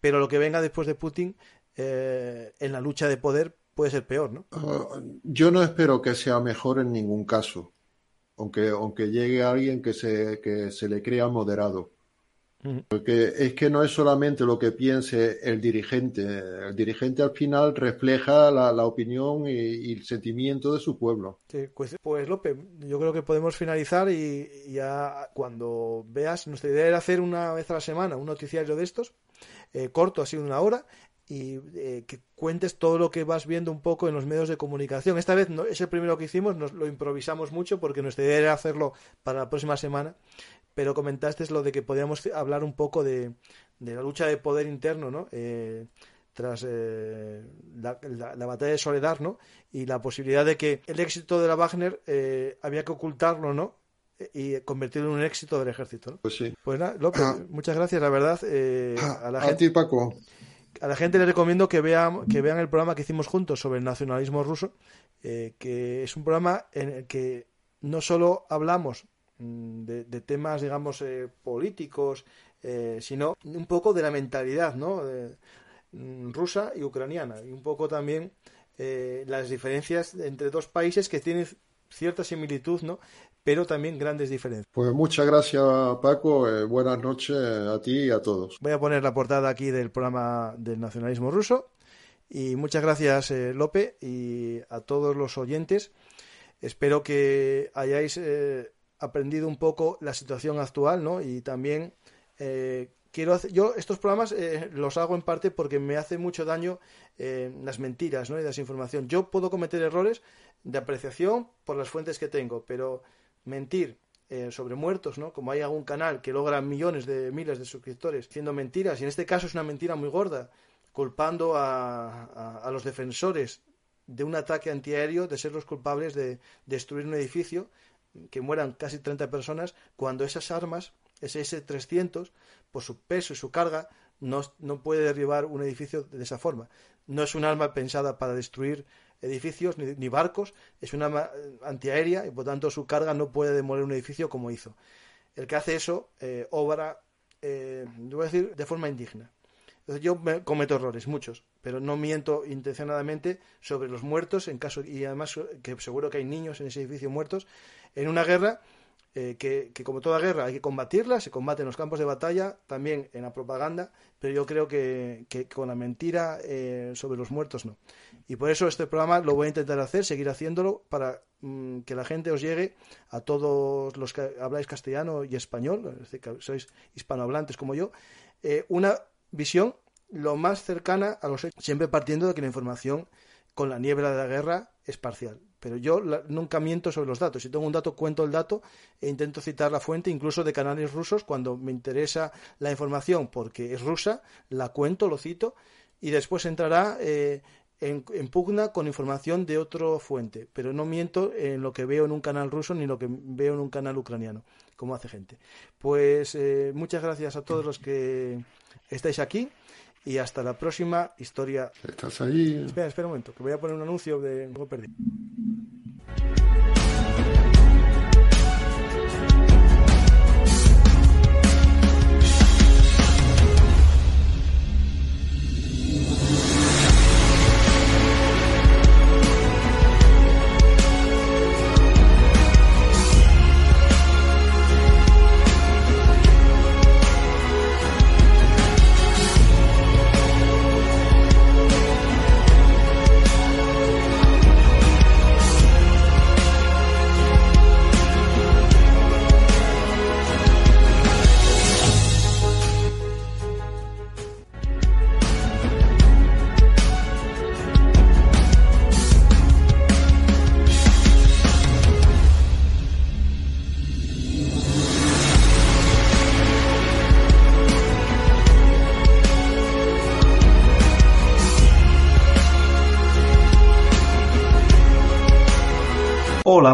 pero lo que venga después de Putin en la lucha de poder puede ser peor, ¿no? Ah, yo no espero que sea mejor en ningún caso, aunque, aunque llegue alguien que se, que se le crea moderado. Porque es que no es solamente lo que piense el dirigente, el dirigente al final refleja la, opinión y, el sentimiento de su pueblo. Sí, pues, pues López, yo creo que podemos finalizar y, ya cuando veas, nuestra idea era hacer una vez a la semana un noticiario de estos, eh, corto, así de una hora, y eh, que cuentes todo lo que vas viendo un poco en los medios de comunicación. Esta vez no, es el primero que hicimos, nos lo improvisamos mucho porque nuestra idea era hacerlo para la próxima semana pero comentaste lo de que podíamos hablar un poco de, de la lucha de poder interno, ¿no? Eh, tras eh, la, batalla de Soledad, ¿no? Y la posibilidad de que el éxito de la Wagner eh, había que ocultarlo, ¿no? Y convertirlo en un éxito del ejército, ¿no? Pues sí. Pues nada, López, ah. muchas gracias, la verdad. a la gente, Paco. A la gente le recomiendo que vean, que vean el programa que hicimos juntos sobre el nacionalismo ruso, que es un programa en el que no solo hablamos Mm, de, temas, digamos, eh, políticos, eh, sino un poco de la mentalidad, ¿no? Mm, rusa y ucraniana, y un poco también eh, las diferencias entre dos países que tienen cierta similitud, ¿no? Pero también grandes diferencias. Pues muchas gracias, Paco. buenas noches a ti y a todos. Voy a poner la portada aquí del programa del nacionalismo ruso. Y muchas gracias, Lope, y a todos los oyentes. Espero que hayáis aprendido un poco la situación actual, ¿no? Y también eh, quiero hacer, yo estos programas eh, los hago en parte porque me hace mucho daño eh, las mentiras, ¿no? Y la desinformación. Yo puedo cometer errores de apreciación por las fuentes que tengo, pero mentir sobre muertos, ¿no? Como hay algún canal que logra millones de miles de suscriptores diciendo mentiras, y en este caso es una mentira muy gorda, culpando a, a los defensores de un ataque antiaéreo de ser los culpables de destruir un edificio que mueran casi 30 personas cuando esas armas, ese S-300, por su peso y su carga, no, no, puede derribar un edificio de esa forma. No es un arma pensada para destruir edificios ni, barcos, es un arma eh, antiaérea y por tanto su carga no puede demoler un edificio como hizo. El que hace eso eh, obra, eh, decir, de forma indigna. Yo cometo errores, muchos, pero no miento intencionadamente sobre los muertos, en caso y además que seguro que hay niños en ese edificio muertos, en una guerra eh, que, como toda guerra hay que combatirla, se combate en los campos de batalla, también en la propaganda, pero yo creo que, con la mentira eh, sobre los muertos no. Y por eso este programa lo voy a intentar hacer, seguir haciéndolo para mm, que la gente os llegue a todos los que habláis castellano y español, es decir, que sois hispanohablantes como yo, eh, una visión lo más cercana a los hechos, siempre partiendo de que la información con la niebla de la guerra es parcial pero yo nunca miento sobre los datos. Si tengo un dato, cuento el dato e intento citar la fuente, incluso de canales rusos, cuando me interesa la información porque es rusa, la cuento, lo cito, y después entrará eh, en, pugna con información de otra fuente. Pero no miento en lo que veo en un canal ruso ni lo que veo en un canal ucraniano, como hace gente. Pues eh, muchas gracias a todos los que estáis aquí y hasta la próxima historia. ¿Estás ahí? Espera, espera un momento, que voy a poner un anuncio de... No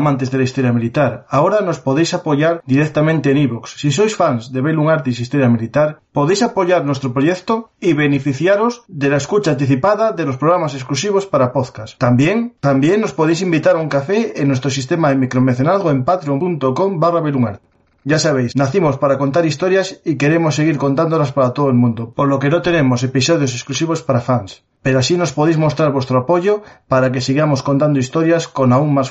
amantes de la historia militar, ahora nos podéis apoyar directamente en iVoox. Si sois fans de Bellum Artis Historia Militar, podéis apoyar nuestro proyecto y beneficiaros de la escucha anticipada de los programas exclusivos para podcast. También, también nos podéis invitar a un café en nuestro sistema de micromecenazgo en patreon.com barra ya sabéis, nacimos para contar historias y queremos seguir contándolas para todo el mundo, por lo que no tenemos episodios exclusivos para fans. Pero así nos podéis mostrar vuestro apoyo para que sigamos contando historias con aún más